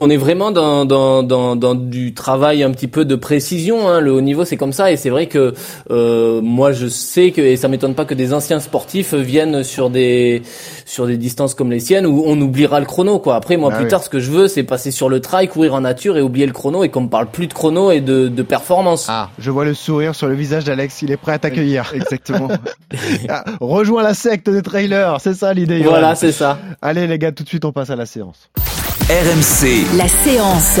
on est vraiment dans, dans, dans, dans du travail un petit peu de précision. Hein. Le haut niveau, c'est comme ça. Et c'est vrai que euh, moi, je sais que, et ça m'étonne pas que des anciens sportifs viennent sur des sur des distances comme les siennes où on oubliera le chrono. Quoi. Après, moi, Ah plus oui. tard, ce que je veux, c'est passer sur le trail, courir en nature et oublier le chrono et qu'on me parle plus de chrono et de, de performance. Ah, je vois le sourire sur le visage d'Alex. Il est prêt à t'accueillir. Exactement. Ah, rejoins la secte des trailers. C'est ça l'idée. Voilà, c'est ça. Allez, les gars, tout de suite, on passe à la séance. RMC, La séance.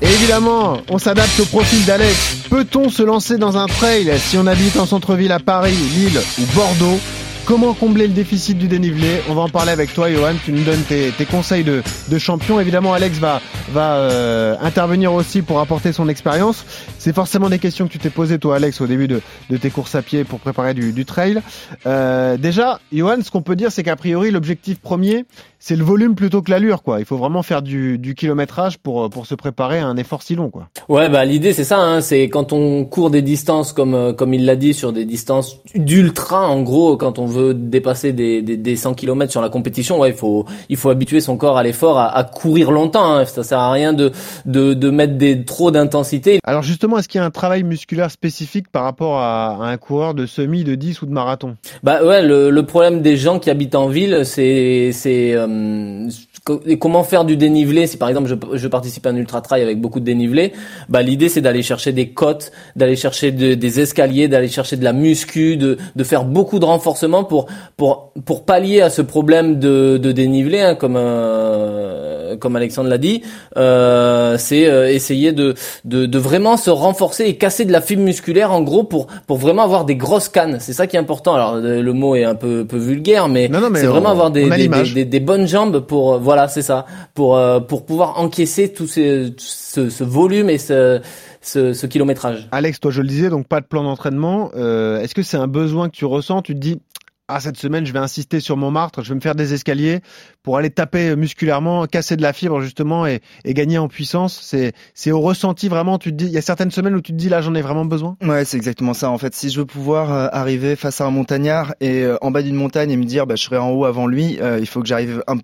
Et évidemment, on s'adapte au profil d'Alex. Peut-on se lancer dans un trail si on habite en centre-ville à Paris, Lille ou Bordeaux? Comment combler le déficit du dénivelé? On va en parler avec toi, Johan. Tu nous donnes tes, tes conseils de, de champion. Évidemment, Alex va, va euh, intervenir aussi pour apporter son expérience. C'est forcément des questions que tu t'es posées, toi, Alex, au début de, de tes courses à pied pour préparer du, du trail. Euh, déjà, Johan, ce qu'on peut dire, c'est qu'a priori, l'objectif premier, c'est le volume plutôt que l'allure, quoi. Il faut vraiment faire du, du, kilométrage pour, pour se préparer à un effort si long, quoi. Ouais, bah l'idée c'est ça, hein, c'est quand on court des distances comme euh, comme il l'a dit sur des distances d'ultra, en gros, quand on veut dépasser des, des, des 100 km sur la compétition, ouais, il faut il faut habituer son corps à l'effort, à, à, courir longtemps. Hein. Ça sert à rien de de, de mettre des trop d'intensité. Alors justement, est-ce qu'il y a un travail musculaire spécifique par rapport à, un coureur de semi, de 10 ou de marathon? Bah ouais, le, problème des gens qui habitent en ville, c'est c'est euh, comment faire du dénivelé si par exemple je, je participe à un ultra trail avec beaucoup de dénivelé bah l'idée c'est d'aller chercher des côtes d'aller chercher de, des escaliers d'aller chercher de la muscu de, de faire beaucoup de renforcement pour pour pour pallier à ce problème de, de dénivelé hein, comme euh, comme Alexandre l'a dit. Euh, c'est euh, essayer de, de de vraiment se renforcer et casser de la fibre musculaire en gros pour pour vraiment avoir des grosses cannes. C'est ça qui est important. Alors le mot est un peu peu vulgaire mais, mais c'est vraiment avoir des des, des, des, bonnes jambes pour voilà c'est ça, pour euh, pour pouvoir encaisser tout ce, ce, ce volume et ce, ce, ce, kilométrage. Alex, toi je le disais, donc pas de plan d'entraînement. Euh, Est-ce que c'est un besoin que tu ressens? Tu te dis, ah cette semaine je vais insister sur Montmartre, je vais me faire des escaliers pour aller taper musculairement, casser de la fibre justement et, et gagner en puissance. C'est c'est au ressenti vraiment. Tu te dis, il y a certaines semaines où tu te dis là j'en ai vraiment besoin? Ouais, c'est exactement ça. En fait, si je veux pouvoir euh, arriver face à un montagnard et euh, en bas d'une montagne et me dire bah je serai en haut avant lui, euh, il faut que j'arrive un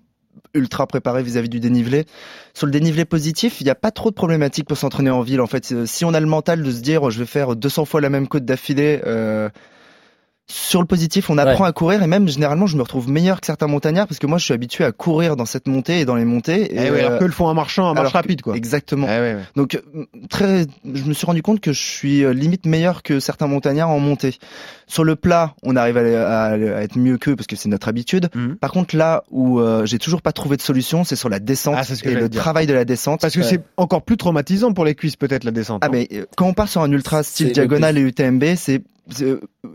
ultra préparé vis-à-vis du dénivelé. Sur le dénivelé positif, il n'y a pas trop de problématiques pour s'entraîner en ville. En fait, si on a le mental de se dire je vais faire 200 fois la même côte d'affilée, euh, sur le positif, on apprend ouais. à courir et même généralement, je me retrouve meilleur que certains montagnards parce que moi, je suis habitué à courir dans cette montée et dans les montées. Et, eh ouais, alors que le font en marchant, en marche rapide, quoi. Exactement. Eh ouais, Donc, très, je me suis rendu compte que je suis euh, limite meilleur que certains montagnards en montée. Sur le plat, on arrive à, à, à être mieux qu'eux parce que c'est notre habitude. Mhm. Mmh. Par contre, là où euh, j'ai toujours pas trouvé de solution, c'est sur la descente ah, et le dire. travail de la descente. Parce que c'est encore plus traumatisant pour les cuisses, peut-être la descente. Ah, mais euh, quand on part sur un ultra style diagonale et UTMB, c'est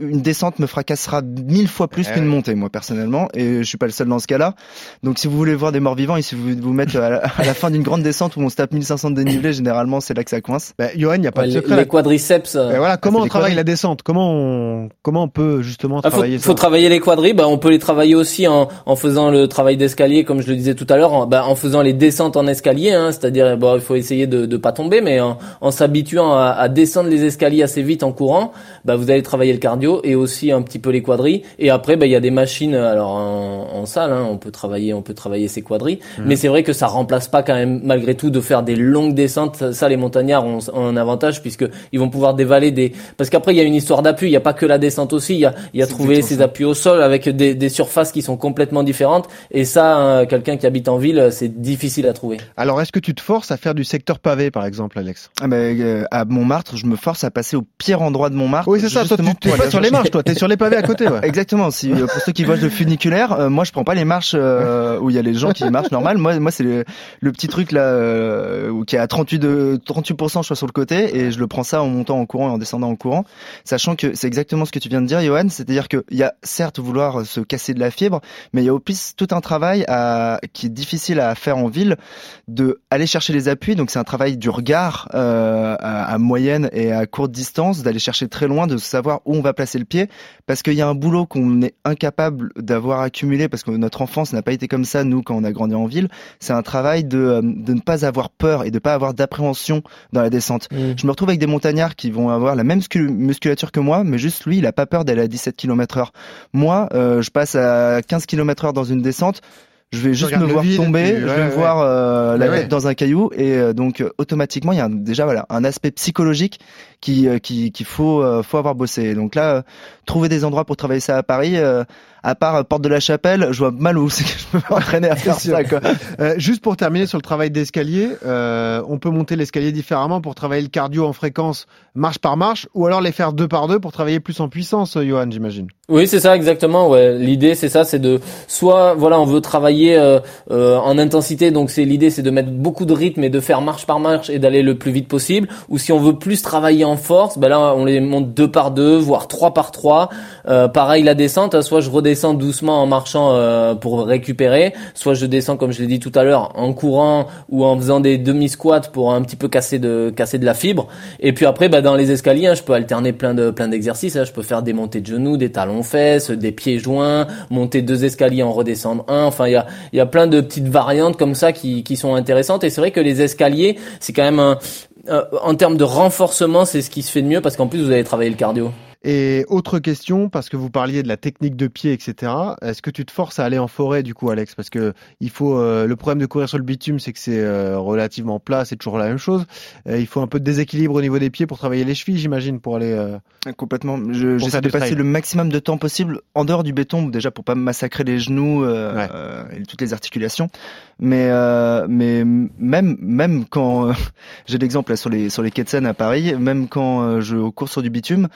une descente me fracassera mille fois plus Eh qu'une montée, moi personnellement, et je suis pas le seul dans ce cas-là. Donc si vous voulez voir des morts vivants, il suffit de vous mettre à la, à la fin d'une grande descente où on se tape 1500 de dénivelé, généralement c'est là que ça coince. Bah, Johan, il n'y a pas ouais, de secret. Les quadriceps. Euh... voilà, comment on travaille la descente? Comment on comment on peut justement ah, travailler faut, faut travailler les quadris. Bah, on peut les travailler aussi en, en faisant le travail d'escalier, comme je le disais tout à l'heure, en, bah, en faisant les descentes en escalier. Hein, C'est-à-dire, bon, il faut essayer de ne pas tomber, mais en, en s'habituant à, à, descendre les escaliers assez vite en courant, bah, vous allez travailler le cardio et aussi un petit peu les quadris. Et après, bah, il y a des machines. Alors en, en salle, hein, on peut travailler, on peut travailler ces quadris. Mmh. Mais c'est vrai que ça remplace pas quand même malgré tout de faire des longues descentes. Ça, les montagnards ont, ont un avantage puisque ils vont pouvoir dévaler des. Parce qu'après, il y a une histoire d'appui. Il n'y a pas que la descente aussi. Il y a, il y a trouvé ses appuis au sol avec des, des, surfaces qui sont complètement différentes. Et ça, hein, quelqu'un qui habite en ville, c'est difficile à trouver. Alors, est-ce que tu te forces à faire du secteur pavé, par exemple, Alex? Ah ben, euh, À Montmartre, je me force à passer au pire endroit de Montmartre. Oui, c'est ça. Toi, tu n'es pas sur les marches, toi. T'es sur les pavés à côté. Ouais. Exactement. Si euh, pour ceux qui voient le funiculaire, euh, moi, je prends pas les marches euh, où il y a les gens qui marchent normal. Moi, moi, c'est le, le, petit truc là euh, qui est à 38 de 38 je suis sur le côté et je le prends ça en montant en courant et en descendant en courant, sachant que c'est exactement ce que tu viens de dire, Johan. C'est-à-dire qu'il y a certes vouloir se casser de la fibre, mais il y a aussi tout un travail à, qui est difficile à faire en ville, de aller chercher les appuis. Donc c'est un travail du regard euh, à, à, moyenne et à courte distance, d'aller chercher très loin, de savoir où on va placer le pied, parce qu'il y a un boulot qu'on est incapable d'avoir accumulé, parce que notre enfance n'a pas été comme ça, nous, quand on a grandi en ville. C'est un travail de, de ne pas avoir peur et de pas avoir d'appréhension dans la descente. Mmh. Je me retrouve avec des montagnards qui vont avoir la même musculature que moi, mais juste lui, il a pas peur d'aller à 17 km heure. Moi, euh, je passe à 15 km heure dans une descente je vais juste me voir tomber, puis, ouais, je vais ouais. me voir euh, la tête dans un caillou et euh, donc automatiquement il y a un, déjà voilà un aspect psychologique qui euh, qui qu'il faut euh, faut avoir bossé. Donc là trouver des endroits pour travailler ça à Paris à part Porte de la Chapelle, je vois mal où c'est que je peux m'entraîner à faire ça. Quoi. Euh, juste pour terminer sur le travail d'escalier, euh, on peut monter l'escalier différemment pour travailler le cardio en fréquence marche par marche, ou alors les faire deux par deux pour travailler plus en puissance, Johan, j'imagine. Oui, c'est ça exactement. Ouais, l'idée c'est ça, c'est de soit voilà, on veut travailler euh, euh, en intensité, donc c'est l'idée, c'est de mettre beaucoup de rythme et de faire marche par marche et d'aller le plus vite possible. Ou si on veut plus travailler en force, ben là on les monte deux par deux, voire trois par trois. Euh, pareil la descente, hein, soit je redescends doucement en marchant pour récupérer, soit je descends comme je l'ai dit tout à l'heure en courant ou en faisant des demi squats pour un petit peu casser de casser de la fibre. Et puis après, ben, dans les escaliers, hein, je peux alterner plein de plein d'exercices. Hein. Je peux faire des montées de genoux, des talons fesses, des pieds joints, monter deux escaliers en redescendre un. Enfin, il y a, y a plein de petites variantes comme ça qui, qui sont intéressantes. Et c'est vrai que les escaliers, c'est quand même un, euh, en termes de renforcement, c'est ce qui se fait de mieux parce qu'en plus vous avez travaillé le cardio. Et autre question, parce que vous parliez de la technique de pied, etc. Est-ce que tu te forces à aller en forêt du coup, Alex? Parce que il faut. Euh, le problème de courir sur le bitume, c'est que c'est euh, relativement plat, c'est toujours la même chose. Euh, il faut un peu de déséquilibre au niveau des pieds pour travailler les chevilles, j'imagine, pour aller. Complètement. Je, j'essaie de passer le maximum de temps possible en dehors du béton, déjà pour pas me massacrer les genoux et toutes les articulations. Mais mais même même quand j'ai l'exemple sur les sur les quais de Seine à Paris, même quand je cours sur du bitume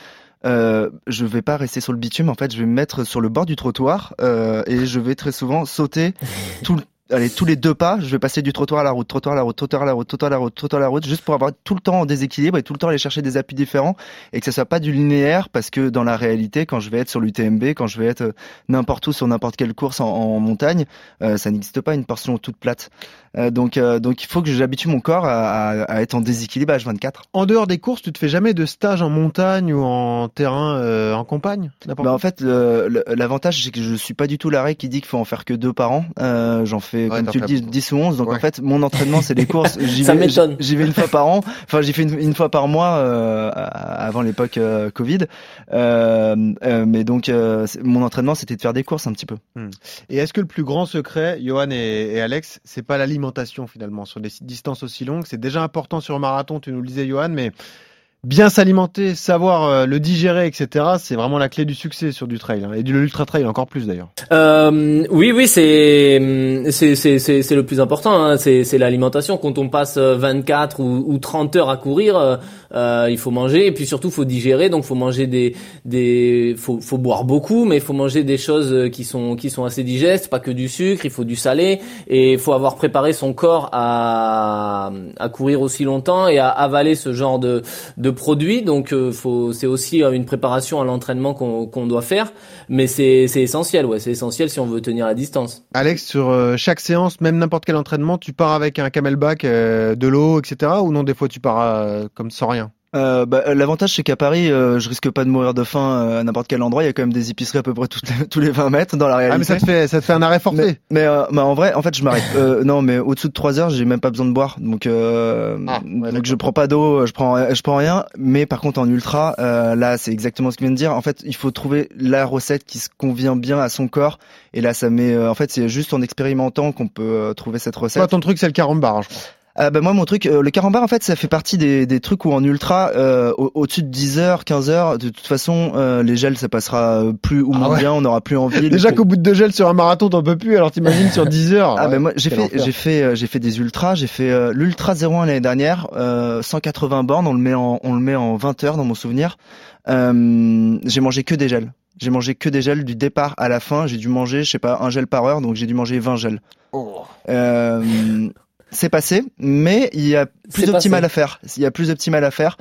euh, je vais pas rester sur le bitume. En fait, je vais me mettre sur le bord du trottoir euh, et je vais très souvent sauter tout le allez, tous les deux pas, je vais passer du trottoir à la route, trottoir à la route, trottoir à la route, trottoir à la route, trottoir à la route, juste pour avoir tout le temps en déséquilibre et tout le temps aller chercher des appuis différents et que ça soit pas du linéaire parce que dans la réalité, quand je vais être sur l'UTMB, quand je vais être euh, n'importe où sur n'importe quelle course en, en montagne, euh, ça n'existe pas une portion toute plate. Euh, donc, euh, donc il faut que j'habitue mon corps à, à, à, être en déséquilibre à H24. En dehors des courses, tu te fais jamais de stage en montagne ou en terrain euh, en campagne bah En fait, l'avantage c'est que je suis pas du tout l'arrêt qui dit qu'il faut en faire que deux par an. J'en fais, ouais, comme tu le dis, 10 ou 11. Donc ouais. en fait, mon entraînement, c'est les courses. J'y vais, j'y vais une fois par an. Enfin, j'y fais une, une, fois par mois euh, avant l'époque euh, Covid. Euh, mais donc, mon entraînement, c'était de faire des courses un petit peu. Hmm. Et est-ce que le plus grand secret, Johan et, et Alex, c'est pas finalement sur des distances aussi longues. C'est déjà important sur marathon, tu nous disais, Johan, mais bien s'alimenter, savoir euh, le digérer, etc. C'est vraiment la clé du succès sur du trail hein, et du ultra trail encore plus d'ailleurs. Euh, oui, oui, c'est c'est c'est c'est le plus important. Hein. C'est c'est l'alimentation. Quand on passe 24 ou, ou 30 heures à courir, euh, euh, il faut manger et puis surtout faut digérer. Donc faut manger des des faut faut boire beaucoup, mais il faut manger des choses qui sont qui sont assez digestes, pas que du sucre. Il faut du salé et il faut avoir préparé son corps à à courir aussi longtemps et à avaler ce genre de de produits, donc euh, faut, c'est aussi euh, une préparation à l'entraînement qu'on, doit faire, mais c'est, essentiel, ouais, c'est essentiel si on veut tenir la distance. Alex, sur euh, chaque séance, même n'importe quel entraînement, tu pars avec un camelback, de l'eau, etc., ou non, des fois tu pars comme sans rien? Euh, bah, L'avantage, c'est qu'à Paris, euh, je risque pas de mourir de faim euh, à n'importe quel endroit. Il y a quand même des épiceries à peu près toutes les, tous les 20 mètres dans la réalité. Ah, mais ça te fait, ça te fait un arrêt forcé. Mais, mais euh, bah, en vrai, en fait, je m'arrête. Euh, non, mais au-dessous de 3 heures, j'ai même pas besoin de boire. Donc, euh, ah, ouais, donc je prends pas d'eau, je prends, je prends rien. Mais par contre, en ultra, là, c'est exactement ce que vient de dire. En fait, il faut trouver la recette qui se convient bien à son corps. Et là, ça met. en fait, c'est juste en expérimentant qu'on peut trouver cette recette. Toi, ton truc, c'est le carambar, je crois. Euh, bah, moi mon truc euh, le carambar en fait ça fait partie des, des trucs où en ultra euh, au-dessus de 10 heures 15 heures de toute façon euh, les gels ça passera plus ou moins ah ouais. bien on n'aura plus envie déjà qu'au bout de deux gels sur un marathon t'en peux plus alors t'imagines sur 10 heures. Ah ouais, bah moi j'ai fait j'ai fait j'ai fait des ultras j'ai fait l'ultra 01 l'année dernière 180 bornes on le met en on le met en 20 heures dans mon souvenir. J'ai mangé que des gels. J'ai mangé que des gels du départ à la fin. J'ai dû manger je sais pas un gel par heure donc j'ai dû manger 20 gels. Oh. euh, c'est passé, mais il y a plus optimal à faire. Il y a plus optimal à faire.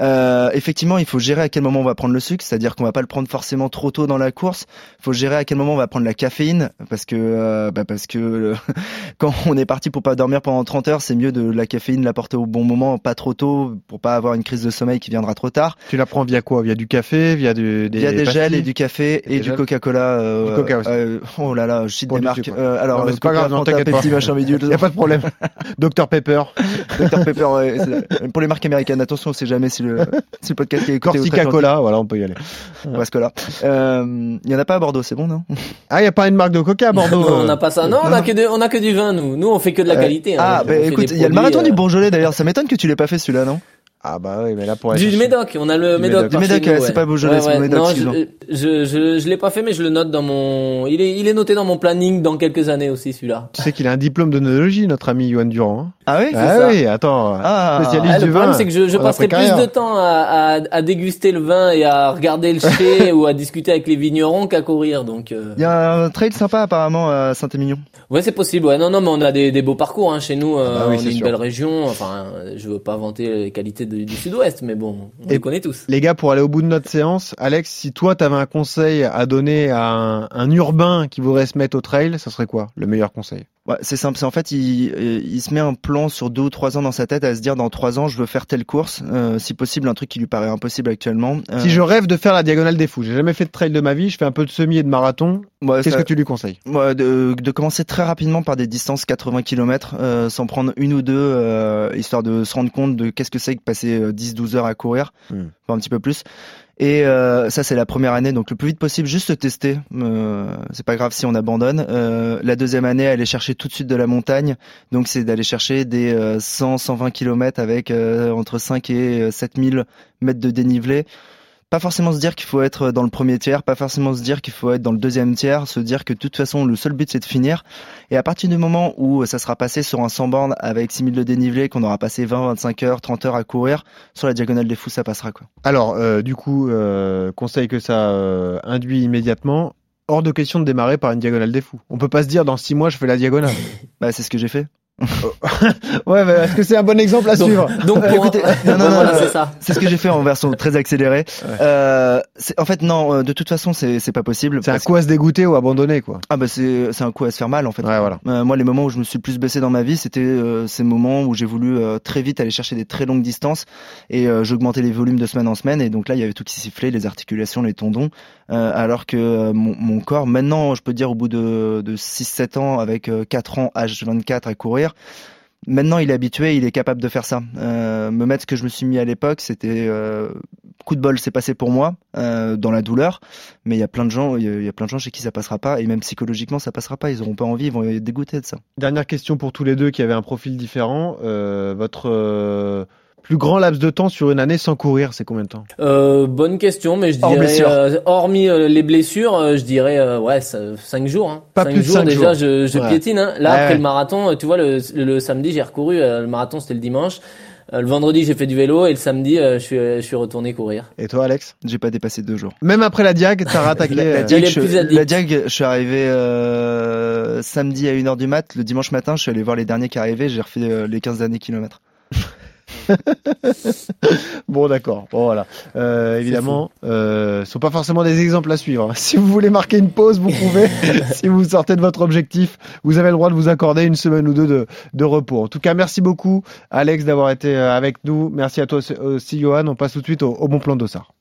Euh, effectivement, il faut gérer à quel moment on va prendre le sucre, c'est-à-dire qu'on va pas le prendre forcément trop tôt dans la course. Il faut gérer à quel moment on va prendre la caféine, parce que euh, bah parce que euh, quand on est parti pour pas dormir pendant 30 heures, c'est mieux de la caféine l'apporter au bon moment, pas trop tôt, pour pas avoir une crise de sommeil qui viendra trop tard. Tu la prends via quoi? Via du café, via du, des, via des gels et du café et, et du Coca-Cola. Euh, Coca aussi. oh là là, je cite des marques. alors, c'est pas grave, non t'inquiète pas. Il y a pas de problème. Dr Pepper. Dr Pepper. Ouais, pour les marques américaines, attention, on sait jamais si le, si le podcast qui est écouté Corsica Cola, voilà, on peut y aller. Parce que là, il y en a pas à Bordeaux, c'est bon, non Ah, il y a pas une marque de Coca à Bordeaux. non, on n'a pas ça. Non, on a que de, on a que du vin, nous. Nous, on fait que de la qualité. Ah, hein. bah écoute, il y a le marathon du Bourgeois d'ailleurs. Ça m'étonne que tu l'aies pas fait celui-là, non ah bah oui, mais là pour du Médoc, on a le du Médoc. Du Médoc, c'est pas Beaujolais, ouais, ouais. c'est Médoc. Non, Je, je, je l'ai pas fait, mais je le note dans mon. Il est, il est noté dans mon planning dans quelques années aussi, celui-là. Tu sais qu'il a un diplôme de d'œnologie, notre ami Yohan Durand. hein. Ah oui Ah ça. oui, attends. Ah. spécialiste Ah, le du problème, vin. c'est que je, je passerai plus de temps à, à, à déguster le vin et à regarder le chai ou à discuter avec les vignerons qu'à courir. Donc, euh... Il y a un trail sympa apparemment à Saint-Émilion. ouais, c'est possible. Ouais, non, non, mais on a des, des beaux parcours hein, chez nous. euh, Ah bah oui, on c'est est une sûr. belle région. Enfin, je veux pas vanter les qualités de- du Sud-Ouest, mais bon, on Et- les connaît tous. Les gars, pour aller au bout de notre séance, Alex, si toi t'avais un conseil à donner à un, un urbain qui voudrait se mettre au trail, ça serait quoi le meilleur conseil? Ouais, c'est simple. C'est en fait, il, il se met un plan sur deux ou trois ans dans sa tête à se dire dans trois ans, je veux faire telle course. Euh, si possible, un truc qui lui paraît impossible actuellement. Euh, Si je rêve de faire la diagonale des fous, j'ai jamais fait de trail de ma vie, je fais un peu de semi et de marathon. ouais, Qu'est-ce ça- que tu lui conseilles? Ouais, de, de commencer très rapidement par des distances 80 km, euh, sans prendre une ou deux, histoire de se rendre compte de qu'est-ce que c'est que passer euh, 10-12 heures à courir, Hmm. enfin un petit peu plus. Et euh, ça c'est la première année, donc le plus vite possible, juste tester. Euh, c'est pas grave si on abandonne. Euh, la deuxième année, aller chercher tout de suite de la montagne, donc c'est d'aller chercher des euh, 100-120 km avec euh, entre 5 et euh, 7000 mètres de dénivelé pas forcément se dire qu'il faut être dans le premier tiers, pas forcément se dire qu'il faut être dans le deuxième tiers, se dire que de toute façon le seul but c'est de finir. Et à partir du moment où ça sera passé sur un 100 bornes avec 6000 de dénivelé, qu'on aura passé 20, 25 heures, 30 heures à courir, sur la diagonale des fous ça passera quoi. Alors, euh, du coup, euh, conseil que ça euh, induit immédiatement. Hors de question de démarrer par une diagonale des fous. On peut pas se dire dans six mois je fais la diagonale. Bah c'est ce que j'ai fait. ouais, mais est-ce que c'est un bon exemple à Donc, suivre donc pour- Écoutez, non, non, non, c'est ça. C'est ce que j'ai fait en version très accélérée. Ouais. Euh, en fait non, euh, de toute façon c'est c'est pas possible. C'est un coup à se dégoûter ou abandonner, quoi. Ah bah c'est c'est un coup à se faire mal en fait. Ouais, voilà. Euh, moi les moments où je me suis le plus baissé dans ma vie, c'était euh, ces moments où j'ai voulu euh, très vite aller chercher des très longues distances et euh, j'augmentais les volumes de semaine en semaine et donc là il y avait tout qui sifflait, les articulations, les tendons, euh, alors que euh, mon, corps maintenant, je peux dire au bout de, de 6-7 ans avec euh, 4 ans H24 à courir, Maintenant, il est habitué, il est capable de faire ça. Euh, me mettre ce que je me suis mis à l'époque, c'était euh, coup de bol, c'est passé pour moi euh, dans la douleur. Mais il y a plein de gens, il y a- plein de gens chez qui ça passera pas, et même psychologiquement, ça passera pas. Ils auront pas envie, ils vont être dégoûtés de ça. Dernière question pour tous les deux qui avaient un profil différent. Euh, votre euh, plus grand laps de temps sur une année sans courir, c'est combien de temps? Euh, bonne question, mais je dirais, blessure. euh, hormis euh, les blessures, euh, je dirais euh, ouais, 5 jours. Hein. Pas Cinq plus de jours cinq déjà, jours. je, je Ouais. piétine. Hein. Là Ouais, après ouais. le marathon, euh, tu vois, le, le, le samedi j'ai recouru, euh, le marathon c'était le dimanche. Euh, le vendredi j'ai fait du vélo et le samedi euh, je suis je suis retourné courir. Et toi, Alex? J'ai pas dépassé deux jours. Même après la diag, t'as rattaqué. La, la euh, diag, je, la diag, je suis arrivé euh, samedi à 1h du mat. Le dimanche matin, je suis allé voir les derniers qui arrivaient. J'ai refait euh, les 15 derniers kilomètres. Bon, d'accord. Bon, voilà. Euh, évidemment, euh, ce sont pas forcément des exemples à suivre. Si vous voulez marquer une pause, vous pouvez. si vous sortez de votre objectif, vous avez le droit de vous accorder une semaine ou deux de, de repos. En tout cas, merci beaucoup, Alex, d'avoir été euh, avec nous. Merci à toi aussi, Johan. On passe tout de suite au, au bon plan d'Ossard.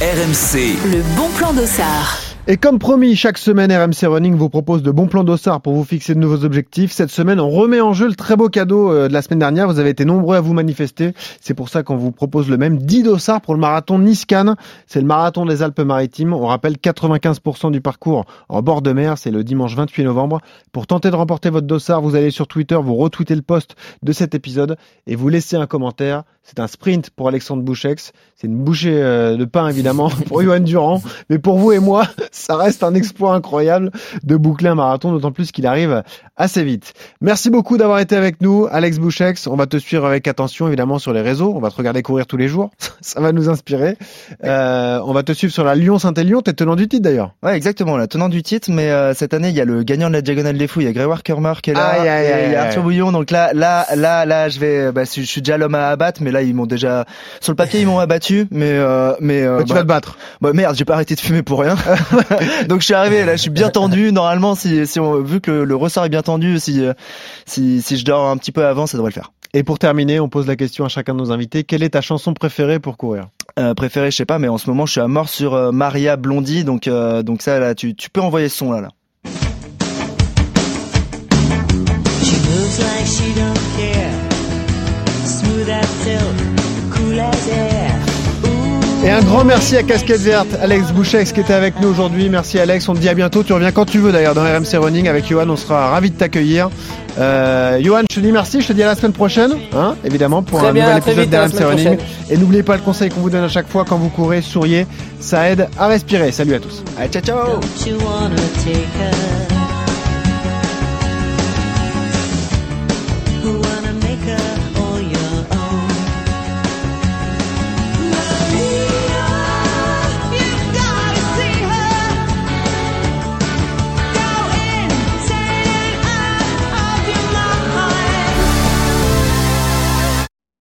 RMC, Le bon plan d'Ossard. Et comme promis, chaque semaine, RMC Running vous propose de bons plans d'ossard pour vous fixer de nouveaux objectifs. Cette semaine, on remet en jeu le très beau cadeau euh, de la semaine dernière. Vous avez été nombreux à vous manifester. C'est pour ça qu'on vous propose le même 10 dossards pour le marathon Nice-Cannes. C'est le marathon des Alpes-Maritimes. On rappelle 95% du parcours en bord de mer. C'est le dimanche 28 novembre. Pour tenter de remporter votre dossard, vous allez sur Twitter, vous retweetez le post de cet épisode et vous laissez un commentaire. C'est un sprint pour Alexandre Bouchex. C'est une bouchée euh, de pain, évidemment, pour Johan Durand. Mais pour vous et moi, ça reste un exploit incroyable de boucler un marathon, d'autant plus qu'il arrive assez vite. Merci beaucoup d'avoir été avec nous, Alex Bouchex. On va te suivre avec attention, évidemment, sur les réseaux. On va te regarder courir tous les jours. Ça va nous inspirer. Euh, on va te suivre sur la Lyon-Saint-Élion. T'es tenant du titre, d'ailleurs. Ouais, exactement, la tenant du titre, mais euh, cette année, il y a le gagnant de la Diagonale des Fous, il y a Grégoire Kermer qui est là, aïe, il y a. Arthur Bouillon, donc là, là, là, là, je vais, bah, je suis déjà l'homme à abattre, mais là, ils m'ont déjà, sur le papier, ils m'ont abattu, mais, euh, mais, euh, Bah, tu bah, vas te battre. bah, merde, j'ai pas arrêté de fumer pour rien. donc je suis arrivé, là, je suis bien tendu, normalement, si, si on, vu que le, le ressort est bien tendu, si, euh, si, si je dors un petit peu avant, ça devrait le faire. Et pour terminer, on pose la question à chacun de nos invités. Quelle est ta chanson préférée pour courir? Euh, préféré, je sais pas, mais en ce moment, je suis à mort sur euh, Maria Blondie, donc, euh, donc ça, là, tu, tu peux envoyer ce son, là, là. She Et un grand merci à Casquette Verte, Alex Bouchex qui était avec nous aujourd'hui. Merci Alex, on te dit à bientôt. Tu reviens quand tu veux d'ailleurs dans RMC Running avec Johan, on sera ravis de t'accueillir. Euh, Johan, je te dis merci, je te dis à la semaine prochaine, hein, évidemment, pour Très un bien, nouvel épisode d'RMC Running. prochaine. Et n'oubliez pas le conseil qu'on vous donne à chaque fois quand vous courez, souriez, ça aide à respirer. Salut à tous. Allez, ciao, ciao